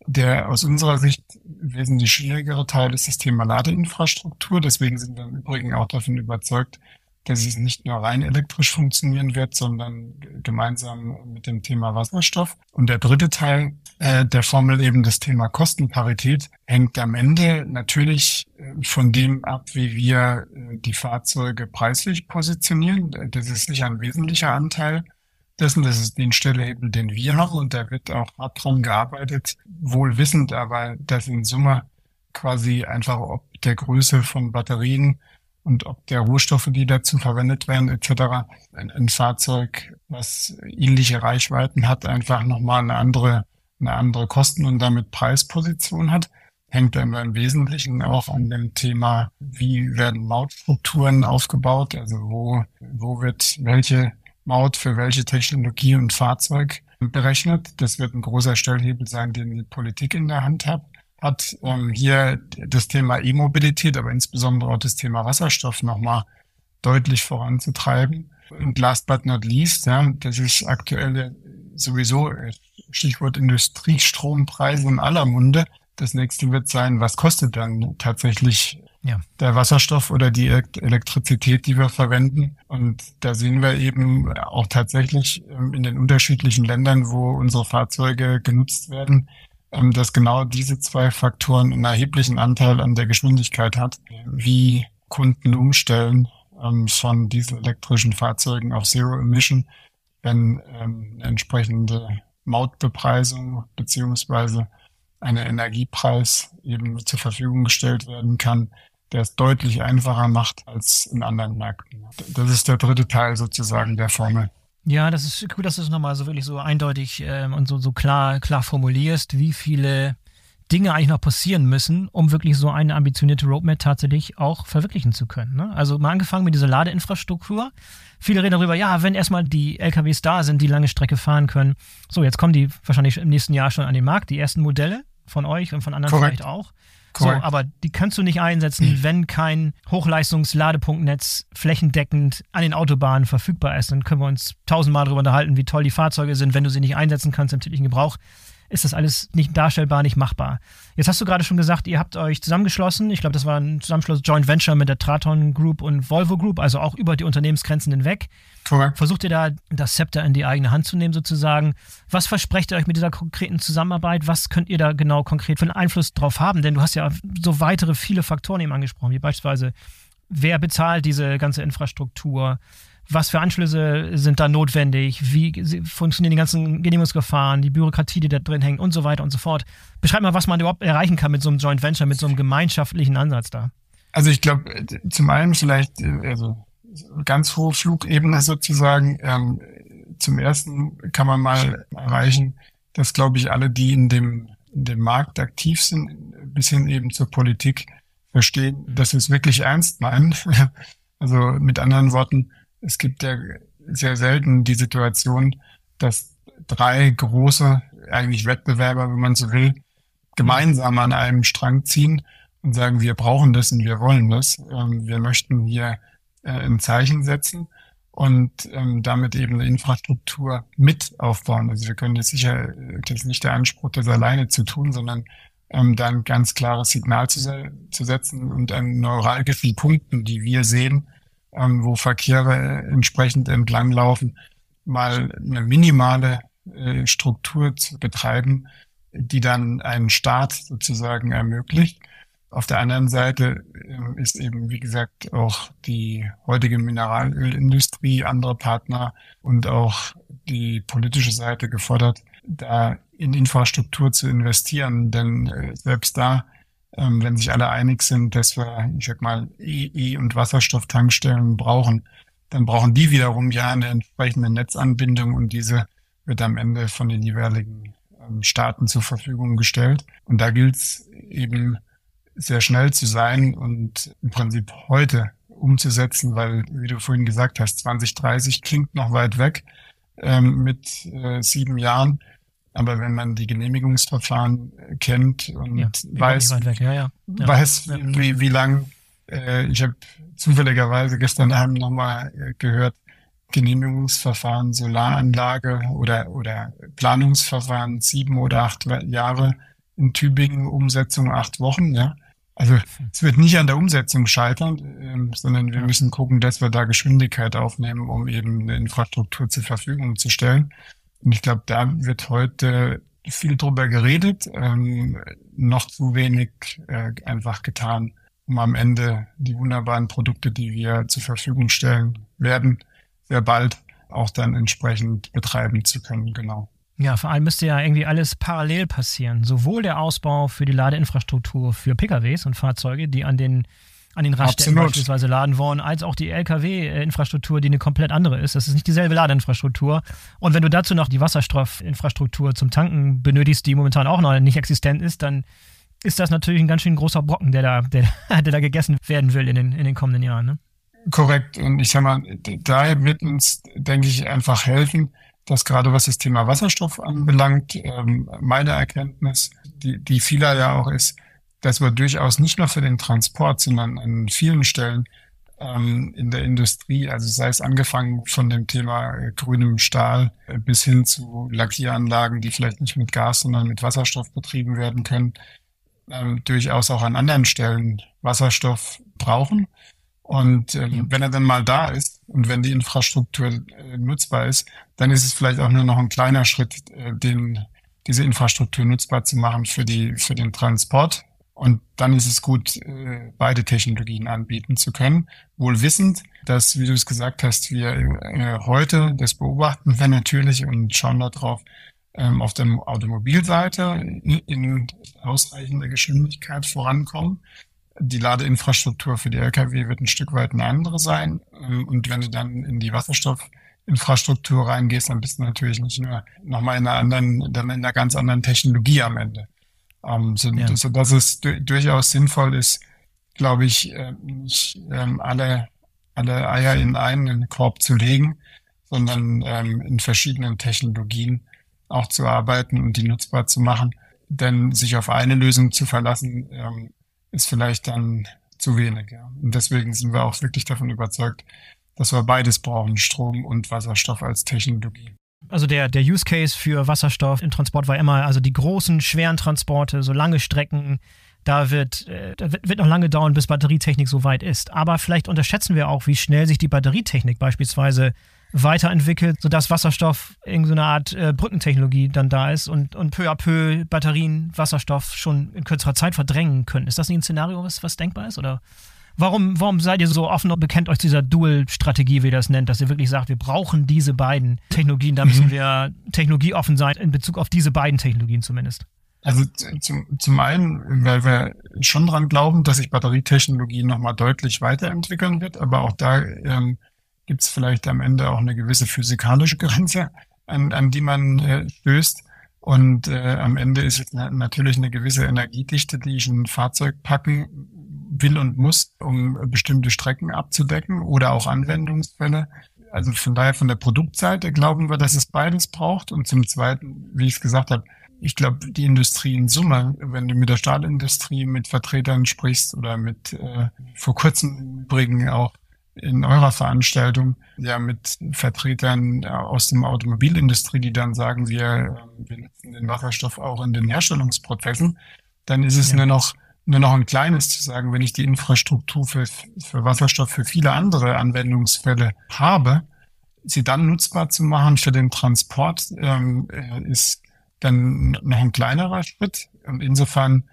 B: der aus unserer Sicht wesentlich schwierigere Teil ist das Thema Ladeinfrastruktur. Deswegen sind wir im Übrigen auch davon überzeugt, dass es nicht nur rein elektrisch funktionieren wird, sondern gemeinsam mit dem Thema Wasserstoff. Und der dritte Teil äh, der Formel eben das Thema Kostenparität hängt am Ende natürlich äh, von dem ab, wie wir äh, die Fahrzeuge preislich positionieren. Das ist sicher ein wesentlicher Anteil dessen. Das ist den Stellhebel, den wir haben und da wird auch hart dran gearbeitet, wohl wissend aber, dass in Summe quasi einfach ob der Größe von Batterien und ob der Rohstoffe, die dazu verwendet werden, etc. Ein, ein Fahrzeug, was ähnliche Reichweiten hat, einfach nochmal eine andere, eine andere Kosten- und damit Preisposition hat. Hängt dann im Wesentlichen auch an dem Thema, wie werden Mautstrukturen aufgebaut, also wo, wo wird welche Maut für welche Technologie und Fahrzeug berechnet. Das wird ein großer Stellhebel sein, den die Politik in der Hand hat. Hat ähm, hier das Thema E-Mobilität, aber insbesondere auch das Thema Wasserstoff nochmal deutlich voranzutreiben. Und last but not least, ja, das ist aktuell sowieso Stichwort Industriestrompreise in aller Munde. Das nächste wird sein, was kostet dann tatsächlich ja. der Wasserstoff oder die Elektrizität, die wir verwenden. Und da sehen wir eben auch tatsächlich ähm, in den unterschiedlichen Ländern, wo unsere Fahrzeuge genutzt werden, ähm, dass genau diese zwei Faktoren einen erheblichen Anteil an der Geschwindigkeit hat, wie Kunden umstellen ähm, von dieselelektrischen Fahrzeugen auf Zero Emission, wenn eine entsprechende Mautbepreisung beziehungsweise eine Energiepreis eben zur Verfügung gestellt werden kann, der es deutlich einfacher macht als in anderen Märkten. Das ist der dritte Teil sozusagen der Formel.
A: Ja, das ist gut, dass du es nochmal so wirklich so eindeutig ähm, und so, so klar, klar formulierst, wie viele Dinge eigentlich noch passieren müssen, um wirklich so eine ambitionierte Roadmap tatsächlich auch verwirklichen zu können. Ne? Also mal angefangen mit dieser Ladeinfrastruktur. Viele reden darüber, ja, wenn erstmal die LKWs da sind, die lange Strecke fahren können. So, jetzt kommen die wahrscheinlich im nächsten Jahr schon an den Markt, die ersten Modelle von euch und von anderen Correct. vielleicht auch. So, aber die kannst du nicht einsetzen, wenn kein Hochleistungsladepunktnetz flächendeckend an den Autobahnen verfügbar ist. Dann können wir uns tausendmal darüber unterhalten, wie toll die Fahrzeuge sind, wenn du sie nicht einsetzen kannst im täglichen Gebrauch ist das alles nicht darstellbar, nicht machbar. Jetzt hast du gerade schon gesagt, ihr habt euch zusammengeschlossen. Ich glaube, das war ein Zusammenschluss Joint Venture mit der Traton Group und Volvo Group, also auch über die Unternehmensgrenzen hinweg. Correct. Versucht ihr da das Zepter in die eigene Hand zu nehmen, sozusagen? Was versprecht ihr euch mit dieser konkreten Zusammenarbeit? Was könnt ihr da genau konkret für einen Einfluss drauf haben? Denn du hast ja so weitere viele Faktoren eben angesprochen, wie beispielsweise, wer bezahlt diese ganze Infrastruktur? Was für Anschlüsse sind da notwendig, wie funktionieren die ganzen Genehmigungsverfahren, die Bürokratie, die da drin hängt und so weiter und so fort. Beschreib mal, was man überhaupt erreichen kann mit so einem Joint Venture, mit so einem gemeinschaftlichen Ansatz da.
B: Also ich glaube, zum einen vielleicht, also ganz hohe Flugebene sozusagen. Ähm, zum ersten kann man mal erreichen, dass, glaube ich, alle, die in dem, in dem Markt aktiv sind, bis hin eben zur Politik, verstehen, mhm. dass wir es wirklich ernst meinen. Also mit anderen Worten, es gibt ja sehr selten die Situation, dass drei große, eigentlich Wettbewerber, wenn man so will, gemeinsam an einem Strang ziehen und sagen, wir brauchen das und wir wollen das. Ähm, wir möchten hier äh, ein Zeichen setzen und ähm, damit eben eine Infrastruktur mit aufbauen. Also wir können jetzt sicher, das ist nicht der Anspruch, das alleine zu tun, sondern ähm, dann ganz klares Signal zu setzen und an neuralgischen Punkten, die wir sehen, ähm, wo Verkehre entsprechend entlanglaufen, mal eine minimale äh, Struktur zu betreiben, die dann einen Start sozusagen ermöglicht. Auf der anderen Seite äh, ist eben, wie gesagt, auch die heutige Mineralölindustrie, andere Partner und auch die politische Seite gefordert, da in Infrastruktur zu investieren. Denn äh, selbst da ähm, wenn sich alle einig sind, dass wir, ich sag mal, E-, e und Wasserstofftankstellen brauchen, dann brauchen die wiederum ja eine entsprechende Netzanbindung und diese wird am Ende von den jeweiligen ähm, Staaten zur Verfügung gestellt. Und da gilt es eben sehr schnell zu sein und im Prinzip heute umzusetzen, weil, wie du vorhin gesagt hast, 2030 klingt noch weit weg ähm, mit äh, sieben Jahren. Aber wenn man die Genehmigungsverfahren äh, kennt und ja, weiß, ja, ja. weiß, wie, wie lang, äh, ich habe zufälligerweise gestern Abend nochmal äh, gehört, Genehmigungsverfahren Solaranlage oder, oder Planungsverfahren sieben oder acht Jahre in Tübingen, Umsetzung acht Wochen, ja. Also es wird nicht an der Umsetzung scheitern, ähm, sondern wir müssen gucken, dass wir da Geschwindigkeit aufnehmen, um eben eine Infrastruktur zur Verfügung zu stellen. Und ich glaube, da wird heute viel drüber geredet, ähm, noch zu wenig äh, einfach getan, um am Ende die wunderbaren Produkte, die wir zur Verfügung stellen werden, sehr bald auch dann entsprechend betreiben zu können, genau.
A: Ja, vor allem müsste ja irgendwie alles parallel passieren. Sowohl der Ausbau für die Ladeinfrastruktur für PKWs und Fahrzeuge, die an den an den Raststätten Absolut. beispielsweise laden wollen, als auch die Lkw-Infrastruktur, die eine komplett andere ist. Das ist nicht dieselbe Ladeinfrastruktur. Und wenn du dazu noch die Wasserstoffinfrastruktur zum Tanken benötigst, die momentan auch noch nicht existent ist, dann ist das natürlich ein ganz schön großer Brocken, der da, der, der da gegessen werden will in den, in den kommenden Jahren. Ne?
B: Korrekt. Und ich sag mal, daher wird uns, denke ich, einfach helfen, dass gerade was das Thema Wasserstoff anbelangt, ähm, meine Erkenntnis, die, die vieler ja auch ist, dass wir durchaus nicht nur für den Transport, sondern an vielen Stellen ähm, in der Industrie, also sei es angefangen von dem Thema äh, grünem Stahl äh, bis hin zu Lackieranlagen, die vielleicht nicht mit Gas, sondern mit Wasserstoff betrieben werden können, ähm, durchaus auch an anderen Stellen Wasserstoff brauchen. Und ähm, wenn er dann mal da ist und wenn die Infrastruktur äh, nutzbar ist, dann ist es vielleicht auch nur noch ein kleiner Schritt, äh, den, diese Infrastruktur nutzbar zu machen für die für den Transport. Und dann ist es gut, äh, beide Technologien anbieten zu können, wohl wissend, dass, wie du es gesagt hast, wir äh, heute das beobachten wir natürlich und schauen darauf, ähm, auf der Automobilseite in ausreichender Geschwindigkeit vorankommen die Ladeinfrastruktur für die Lkw wird ein Stück weit eine andere sein. Ähm, und wenn du dann in die Wasserstoffinfrastruktur reingehst, dann bist du natürlich nicht nur nochmal in einer anderen, dann in einer ganz anderen Technologie am Ende. Ähm, so, ja. so dass es durchaus sinnvoll ist, glaube ich, äh, nicht ähm, alle, alle Eier in einen Korb zu legen, sondern ähm, in verschiedenen Technologien auch zu arbeiten und die nutzbar zu machen. Denn sich auf eine Lösung zu verlassen, ähm, ist vielleicht dann zu wenig. Ja. Und deswegen sind wir auch wirklich davon überzeugt, dass wir beides brauchen, Strom und Wasserstoff als Technologie.
A: Also der, der Use Case für Wasserstoff im Transport war immer, also die großen, schweren Transporte, so lange Strecken, da wird, äh, da wird noch lange dauern, bis Batterietechnik so weit ist. Aber vielleicht unterschätzen wir auch, wie schnell sich die Batterietechnik beispielsweise weiterentwickelt, sodass Wasserstoff irgendeine Art äh, Brückentechnologie dann da ist und, und peu à peu Batterien Wasserstoff schon in kürzerer Zeit verdrängen können. Ist das nicht ein Szenario, was, was denkbar ist? Oder warum, warum seid ihr so offen und bekennt euch dieser Dual-Strategie, wie ihr das nennt, dass ihr wirklich sagt, wir brauchen diese beiden Technologien, da müssen mhm. wir technologieoffen sein, in Bezug auf diese beiden Technologien zumindest?
B: Also zum, zum einen, weil wir schon dran glauben, dass sich Batterietechnologie nochmal deutlich weiterentwickeln wird, aber auch da ähm, gibt es vielleicht am Ende auch eine gewisse physikalische Grenze, an, an die man äh, stößt. Und äh, am Ende ist es natürlich eine gewisse Energiedichte, die ich in ein Fahrzeug packen will und muss, um bestimmte Strecken abzudecken oder auch Anwendungsfälle. Also von daher von der Produktseite glauben wir, dass es beides braucht. Und zum Zweiten, wie ich es gesagt habe, ich glaube, die Industrie in Summe, wenn du mit der Stahlindustrie, mit Vertretern sprichst oder mit äh, vor kurzem im Übrigen auch in eurer Veranstaltung ja mit Vertretern aus dem Automobilindustrie, die dann sagen, wir, wir nutzen den Wasserstoff auch in den Herstellungsprozessen, dann ist es ja. nur noch nur noch ein kleines zu sagen, wenn ich die Infrastruktur für, für Wasserstoff für viele andere Anwendungsfälle habe, sie dann nutzbar zu machen für den Transport, ähm, äh, ist dann noch ein kleinerer Schritt. Und insofern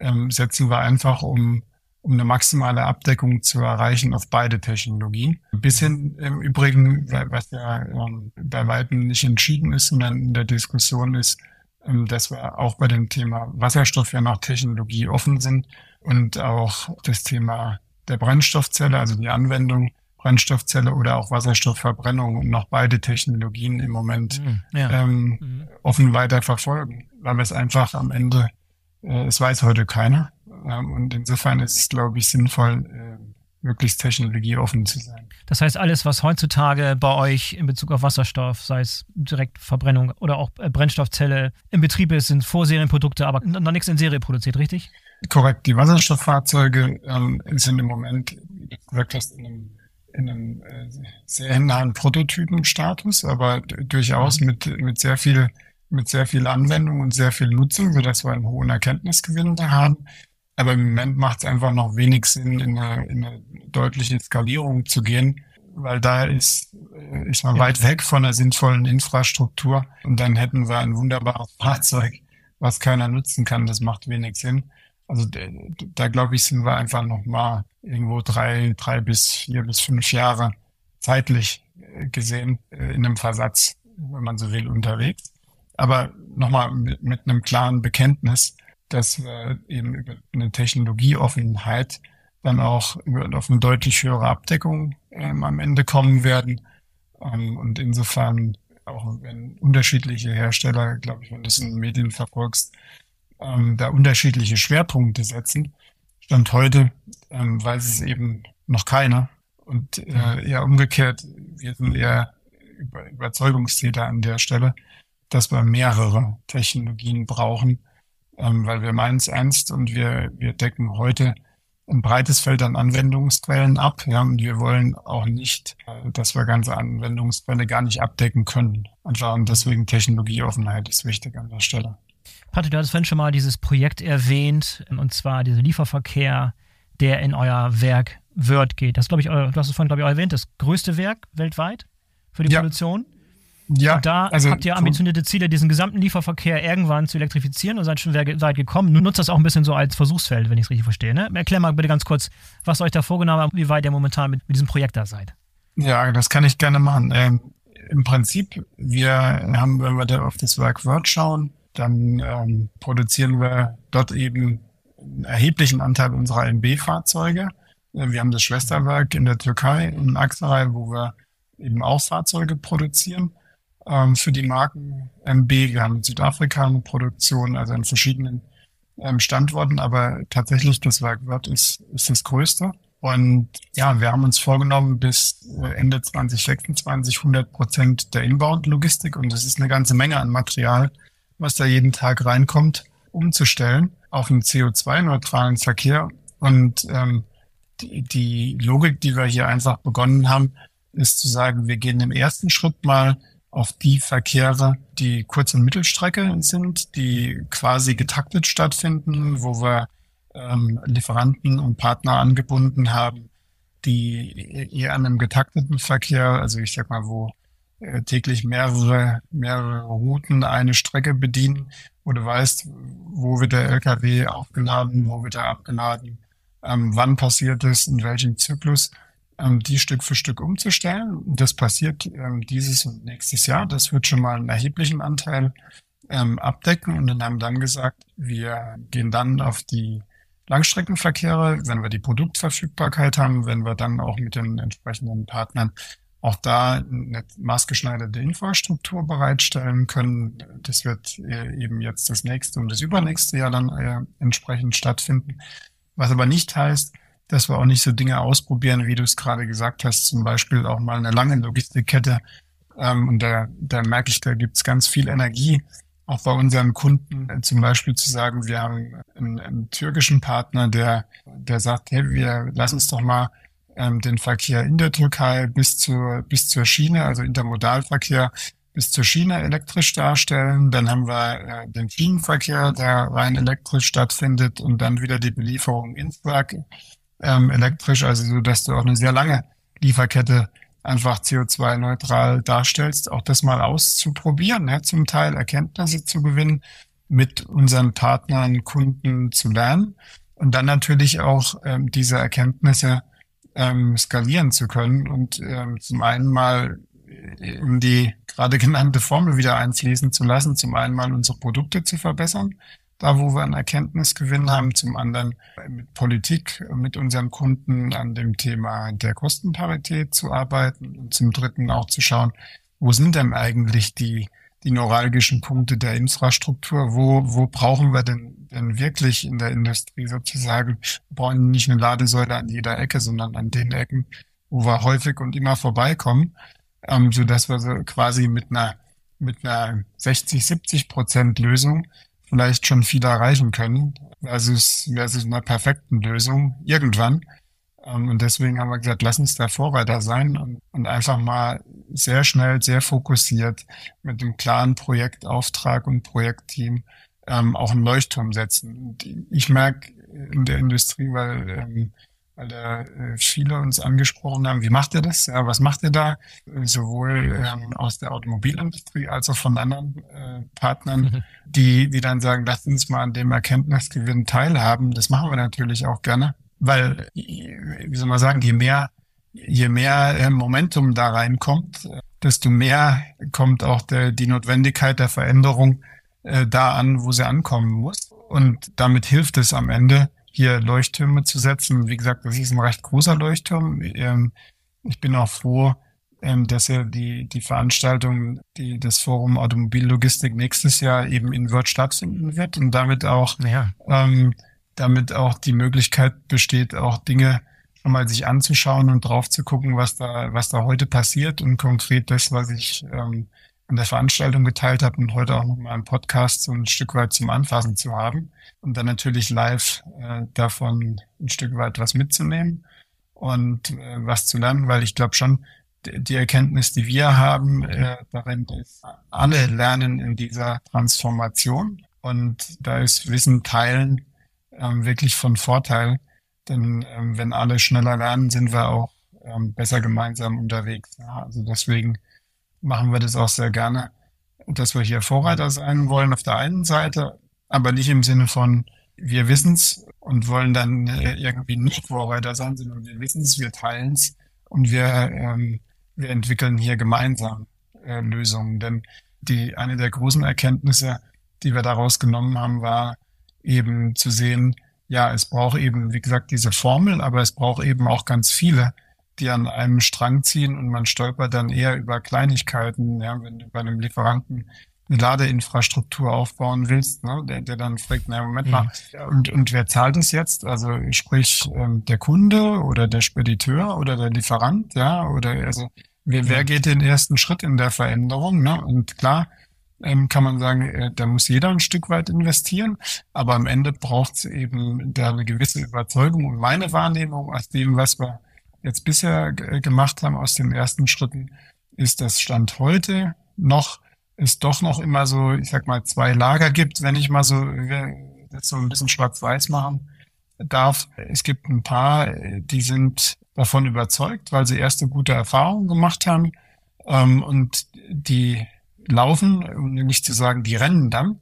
B: ähm, setzen wir einfach um um eine maximale Abdeckung zu erreichen auf beide Technologien. Bis hin im Übrigen, was ja ähm, bei weitem nicht entschieden ist, sondern in der Diskussion ist, dass wir auch bei dem Thema Wasserstoff ja noch Technologie offen sind und auch das Thema der Brennstoffzelle, also die Anwendung Brennstoffzelle oder auch Wasserstoffverbrennung und noch beide Technologien im Moment mhm, ja. ähm, mhm. offen weiter verfolgen, weil wir es einfach am Ende, äh, es weiß heute keiner, ähm, und insofern ist es, glaube ich, sinnvoll, äh, möglichst technologieoffen zu sein.
A: Das heißt, alles, was heutzutage bei euch in Bezug auf Wasserstoff, sei es direkt Verbrennung oder auch äh, Brennstoffzelle im Betrieb ist, sind Vorserienprodukte, aber noch nichts in Serie produziert, richtig?
B: Korrekt. Die Wasserstofffahrzeuge ähm, sind im Moment, wie du gesagt hast, in einem, in einem äh, sehr nahen Prototypenstatus, aber durchaus mhm. mit, mit sehr viel mit sehr viel Anwendung und sehr viel Nutzung, sodass wir einen hohen Erkenntnisgewinn da haben. Aber im Moment macht es einfach noch wenig Sinn, in eine, in eine deutliche Skalierung zu gehen, weil da ist, äh, ist man ja. weit weg von einer sinnvollen Infrastruktur und dann hätten wir ein wunderbares Fahrzeug, was keiner nutzen kann. Das macht wenig Sinn. Also da, da glaube ich, sind wir einfach noch mal irgendwo drei, drei bis vier bis fünf Jahre zeitlich äh, gesehen äh, in einem Versatz, wenn man so will, unterwegs. Aber nochmal mit, mit einem klaren Bekenntnis, dass wir eben über eine Technologieoffenheit dann auch auf eine deutlich höhere Abdeckung ähm, am Ende kommen werden. Ähm, und insofern, auch wenn unterschiedliche Hersteller, glaube ich, wenn du es in den Medien verfolgst, ähm, da unterschiedliche Schwerpunkte setzen, stand heute ähm, weiß es eben noch keiner. Und äh, eher umgekehrt, wir sind eher Über Überzeugungstäter an der Stelle, dass wir mehrere Technologien brauchen, ähm, weil wir meinen es ernst und wir, wir decken heute ein breites Feld an Anwendungsquellen ab. Ja, und wir wollen auch nicht, äh, dass wir ganze Anwendungsfälle gar nicht abdecken können. Einfach und deswegen Technologieoffenheit ist wichtig an der Stelle.
A: Patrick, du hattest vorhin schon mal dieses Projekt erwähnt, und zwar dieser Lieferverkehr, der in euer Werk Word geht. Das glaube ich, du hast es vorhin, glaube ich, auch erwähnt, das größte Werk weltweit für die ja. Produktion. Ja, und da also, habt ihr ambitionierte Ziele, diesen gesamten Lieferverkehr irgendwann zu elektrifizieren und seid schon weit gekommen. Nun nutzt das auch ein bisschen so als Versuchsfeld, wenn ich es richtig verstehe. Ne? Erklär mal bitte ganz kurz, was euch da vorgenommen habt, wie weit ihr momentan mit, mit diesem Projekt da seid.
B: Ja, das kann ich gerne machen. Ähm, Im Prinzip, wir haben, wenn wir da auf das Werk Word schauen, dann ähm, produzieren wir dort eben einen erheblichen Anteil unserer MB-Fahrzeuge. Äh, wir haben das Schwesterwerk in der Türkei, in Aksaray, wo wir eben auch Fahrzeuge produzieren ähm, für die Marken MB. Wir haben in Südafrika eine Produktion, also an verschiedenen ähm, Standorten, aber tatsächlich das Werk Wörth ist, ist das größte. Und ja, wir haben uns vorgenommen, bis äh, Ende 2026 100 Prozent der Inbound-Logistik, und das ist eine ganze Menge an Material, was da jeden Tag reinkommt, umzustellen auf einen CO2-neutralen Verkehr. Und ähm, die, die Logik, die wir hier einfach begonnen haben, ist zu sagen, wir gehen im ersten Schritt mal auf die Verkehre, die Kurz- und Mittelstrecke sind, die quasi getaktet stattfinden, wo wir ähm, Lieferanten und Partner angebunden haben, die eher an einem getakteten Verkehr, also ich sag mal, wo äh, täglich mehrere, mehrere Routen eine Strecke bedienen, wo du weißt, wo wird der LKW aufgeladen, wo wird er abgeladen, ähm, wann passiert es, in welchem Zyklus die Stück für Stück umzustellen. Das passiert ähm, dieses und nächstes Jahr. Das wird schon mal einen erheblichen Anteil ähm, abdecken und dann haben dann gesagt, wir gehen dann auf die Langstreckenverkehre, wenn wir die Produktverfügbarkeit haben, wenn wir dann auch mit den entsprechenden Partnern auch da eine maßgeschneiderte Infrastruktur bereitstellen können. Das wird äh, eben jetzt das nächste und das übernächste Jahr dann äh, entsprechend stattfinden. Was aber nicht heißt, dass wir auch nicht so Dinge ausprobieren, wie du es gerade gesagt hast, zum Beispiel auch mal eine lange Logistikkette. Ähm, und da, da merke ich, da gibt's ganz viel Energie, auch bei unseren Kunden, äh, zum Beispiel zu sagen, wir haben einen, einen, türkischen Partner, der, der sagt, hey, wir lassen uns doch mal ähm, den Verkehr in der Türkei bis zur, bis zur Schiene, also Intermodalverkehr bis zur Schiene elektrisch darstellen. Dann haben wir äh, den Schienenverkehr, der rein elektrisch stattfindet und dann wieder die Belieferung ins Werk ähm, elektrisch, also so, dass du auch eine sehr lange Lieferkette einfach CO2-neutral darstellst, auch das mal auszuprobieren, ne, zum Teil Erkenntnisse zu gewinnen, mit unseren Partnern, Kunden zu lernen und dann natürlich auch ähm, diese Erkenntnisse ähm, skalieren zu können und ähm, zum einen mal in die gerade genannte Formel wieder einfließen zu lassen, zum einen mal unsere Produkte zu verbessern, da wo wir einen Erkenntnisgewinn haben, zum anderen mit Politik, mit unseren Kunden an dem Thema der Kostenparität zu arbeiten und zum dritten auch zu schauen, wo sind denn eigentlich die, die neuralgischen Punkte der Infrastruktur, wo, wo brauchen wir denn, denn wirklich in der Industrie sozusagen, wir brauchen nicht eine Ladesäule an jeder Ecke, sondern an den Ecken, wo wir häufig und immer vorbeikommen, ähm, so dass wir so quasi mit einer mit einer 60, 70 Prozent Lösung vielleicht schon viel erreichen können, versus, versus einer perfekten Lösung irgendwann. Ähm, und deswegen haben wir gesagt, lass uns der Vorreiter sein und, einfach mal sehr schnell, sehr fokussiert mit dem klaren Projektauftrag und Projektteam ähm, auch einen Leuchtturm setzen. Und ich merke in der Industrie, weil ähm, weil da äh, viele uns angesprochen haben, wie macht ihr das? Ja, was macht ihr da? Sowohl ähm, aus der Automobilindustrie als auch von anderen äh, Partnern, mhm. die, die dann sagen, lasst uns mal an dem Erkenntnisgewinn teilhaben. Das machen wir natürlich auch gerne, weil, wie soll man sagen, je mehr, je mehr äh, Momentum da reinkommt, desto mehr kommt auch der, die Notwendigkeit der Veränderung äh, da an, wo sie ankommen muss. Und damit hilft es am Ende, hier Leuchttürme zu setzen. Wie gesagt, das ist ein recht großer Leuchtturm. Ähm, ich bin auch froh, ähm, dass er die, die Veranstaltung, die, das Forum Automobillogistik nächstes Jahr eben in Wörth stattfinden wird und damit auch, ja. ähm, damit auch die Möglichkeit besteht, auch Dinge schon mal sich anzuschauen und drauf zu gucken, was da, was da heute passiert und konkret das, was ich ähm, an der Veranstaltung geteilt habe und heute auch nochmal im Podcast so ein Stück weit zum Anfassen zu haben und dann natürlich live äh, davon ein Stück weit was mitzunehmen und äh, was zu lernen, weil ich glaube schon, die Erkenntnis, die wir haben, äh, darin ist, alle lernen in dieser Transformation und da ist Wissen teilen ähm, wirklich von Vorteil, denn ähm, wenn alle schneller lernen, sind wir auch ähm, besser gemeinsam unterwegs. Ja, also deswegen machen wir das auch sehr gerne, dass wir hier Vorreiter sein wollen auf der einen Seite, aber nicht im Sinne von, wir wissen's und wollen dann äh, irgendwie nicht Vorreiter sein, sondern wir wissen's, wir teilen's und wir, ähm, wir entwickeln hier gemeinsam äh, Lösungen. Denn die, eine der großen Erkenntnisse, die wir daraus genommen haben, war eben zu sehen, ja, es braucht eben, wie gesagt, diese Formel, aber es braucht eben auch ganz viele, die an einem Strang ziehen und man stolpert dann eher über Kleinigkeiten, ja, wenn du bei einem Lieferanten eine Ladeinfrastruktur aufbauen willst, ne, der, der dann fragt, na Moment mal, mhm. und, und wer zahlt es jetzt? Also sprich ähm, der Kunde oder der Spediteur oder der Lieferant, ja, oder also wer, wer geht den ersten Schritt in der Veränderung? Ne? Und klar, ähm, kann man sagen, äh, da muss jeder ein Stück weit investieren, aber am Ende braucht es eben da eine gewisse Überzeugung und meine Wahrnehmung aus dem, was wir jetzt bisher gemacht haben, aus den ersten Schritten, ist das Stand heute noch es doch noch immer so, ich sag mal, zwei Lager gibt, wenn ich mal so jetzt so ein bisschen schwarz-weiß machen darf. Es gibt ein paar, die sind davon überzeugt, weil sie erste gute Erfahrungen gemacht haben ähm, und die laufen, um nicht zu sagen, die rennen dann.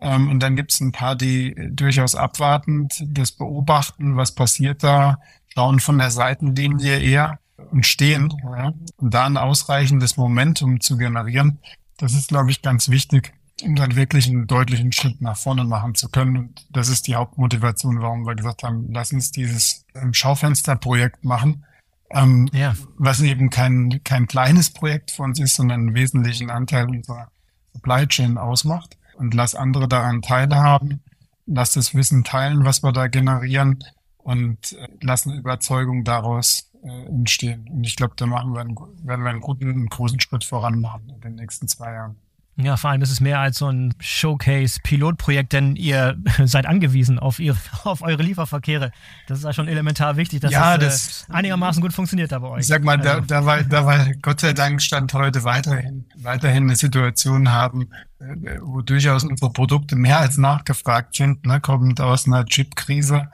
B: Ähm, und dann gibt es ein paar, die durchaus abwartend das beobachten, was passiert da, schauen von der Seitenlinie eher und stehen. Ja. Und da ein ausreichendes Momentum zu generieren, das ist, glaube ich, ganz wichtig, um dann wirklich einen deutlichen Schritt nach vorne machen zu können. Und das ist die Hauptmotivation, warum wir gesagt haben, lass uns dieses ähm, Schaufensterprojekt machen. Ähm, ja. Was eben kein, kein kleines Projekt für uns ist, sondern einen wesentlichen Anteil unserer Supply Chain ausmacht. Und lass andere daran teilhaben. Lass das Wissen teilen, was wir da generieren und äh, lass eine Überzeugung daraus äh, entstehen. Und ich glaube, da machen wir einen, werden wir einen guten, einen großen Schritt voran machen in den nächsten zwei Jahren.
A: Ja, vor allem ist es mehr als so ein Showcase-Pilotprojekt, denn ihr seid angewiesen auf, ihr, auf eure Lieferverkehre. Das ist ja schon elementar wichtig, dass ja, das äh, einigermaßen gut funktioniert da bei euch.
B: Ich sag mal, da, also da, war, da war Gott sei Dank Stand heute weiterhin, weiterhin eine Situation haben, äh, wo durchaus unsere Produkte mehr als nachgefragt sind, ne, kommend aus einer Chip-Krise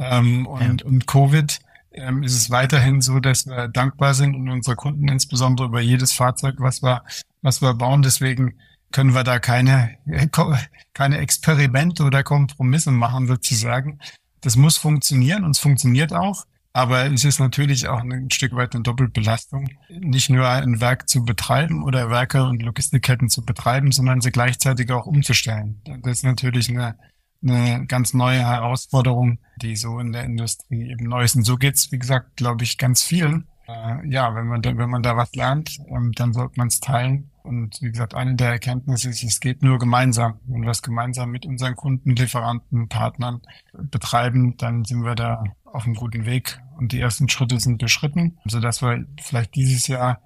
B: ähm, und, ja. und Covid ähm, ist es weiterhin so, dass wir dankbar sind und unsere Kunden insbesondere über jedes Fahrzeug, was wir, was wir bauen. Deswegen können wir da keine, keine Experimente oder Kompromisse machen sozusagen. Das muss funktionieren und es funktioniert auch. Aber es ist natürlich auch ein Stück weit eine Doppelbelastung, nicht nur ein Werk zu betreiben oder Werke und Logistikketten zu betreiben, sondern sie gleichzeitig auch umzustellen. Das ist natürlich eine eine ganz neue Herausforderung, die so in der Industrie eben neu ist. Und so geht's, wie gesagt, glaube ich, ganz vielen. Äh, ja, wenn man da, wenn man da was lernt, ähm, dann sollte man es teilen. Und wie gesagt, eine der Erkenntnisse ist, es geht nur gemeinsam. Wenn wir es gemeinsam mit unseren Kunden, Lieferanten, Partnern betreiben, dann sind wir da auf einem guten Weg. Und die ersten Schritte sind beschritten, sodass wir vielleicht dieses Jahr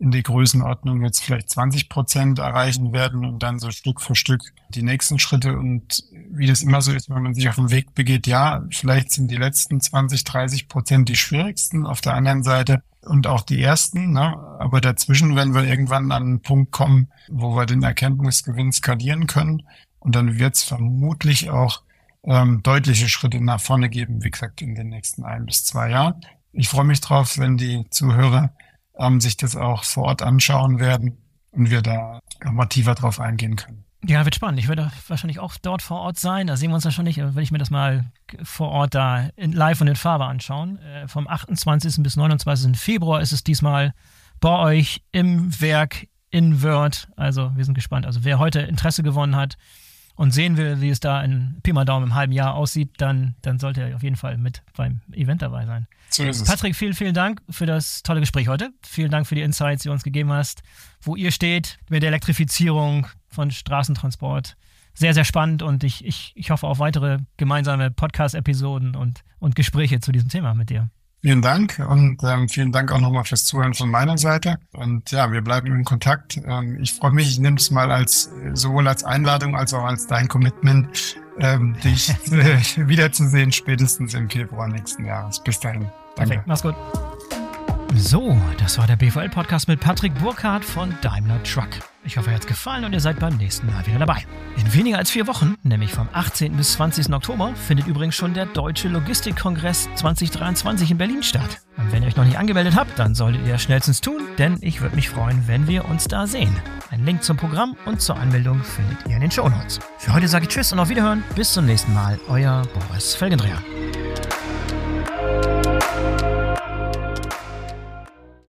B: in die Größenordnung jetzt vielleicht 20 Prozent erreichen werden und dann so Stück für Stück die nächsten Schritte. Und wie das immer so ist, wenn man sich auf den Weg begeht, ja, vielleicht sind die letzten 20, 30 Prozent die schwierigsten auf der anderen Seite und auch die ersten. Ne? Aber dazwischen werden wir irgendwann an einen Punkt kommen, wo wir den Erkenntnisgewinn skalieren können. Und dann wird es vermutlich auch ähm, deutliche Schritte nach vorne geben, wie gesagt, in den nächsten ein bis zwei Jahren. Ich freue mich drauf, wenn die Zuhörer ähm, sich das auch vor Ort anschauen werden und wir da nochmal tiefer drauf eingehen können.
A: Ja, wird spannend. Ich werde wahrscheinlich auch dort vor Ort sein. Da sehen wir uns wahrscheinlich, wenn ich mir das mal vor Ort da in live und in Farbe anschauen. Äh, vom 28. bis 29. Februar ist es diesmal bei euch im Werk in Word. Also wir sind gespannt. Also wer heute Interesse gewonnen hat, und sehen will, wie es da in Pi mal Daumen im halben Jahr aussieht, dann, dann sollte er auf jeden Fall mit beim Event dabei sein. So ist es. Patrick, vielen, vielen Dank für das tolle Gespräch heute. Vielen Dank für die Insights, die du uns gegeben hast, wo ihr steht mit der Elektrifizierung von Straßentransport. Sehr, sehr spannend und ich, ich, ich hoffe auf weitere gemeinsame Podcast-Episoden und, und Gespräche zu diesem Thema mit dir.
B: Vielen Dank und ähm, vielen Dank auch nochmal fürs Zuhören von meiner Seite. Und ja, wir bleiben in Kontakt. Ähm, ich freue mich, ich nehme es mal als sowohl als Einladung als auch als dein Commitment, ähm, dich äh, wiederzusehen, spätestens im Februar nächsten Jahres. Bis dahin.
A: Danke. Perfekt, mach's gut. So, das war der BVL-Podcast mit Patrick Burkhardt von Daimler Truck. Ich hoffe, euch hat's gefallen und ihr seid beim nächsten Mal wieder dabei. In weniger als vier Wochen, nämlich vom 18. bis 20. Oktober, findet übrigens schon der Deutsche Logistikkongress 2023 in Berlin statt. Und wenn ihr euch noch nicht angemeldet habt, dann solltet ihr das schnellstens tun, denn ich würde mich freuen, wenn wir uns da sehen. Ein Link zum Programm und zur Anmeldung findet ihr in den Shownotes. Für heute sage ich Tschüss und auf Wiederhören. Bis zum nächsten Mal. Euer Boris Felgendreher.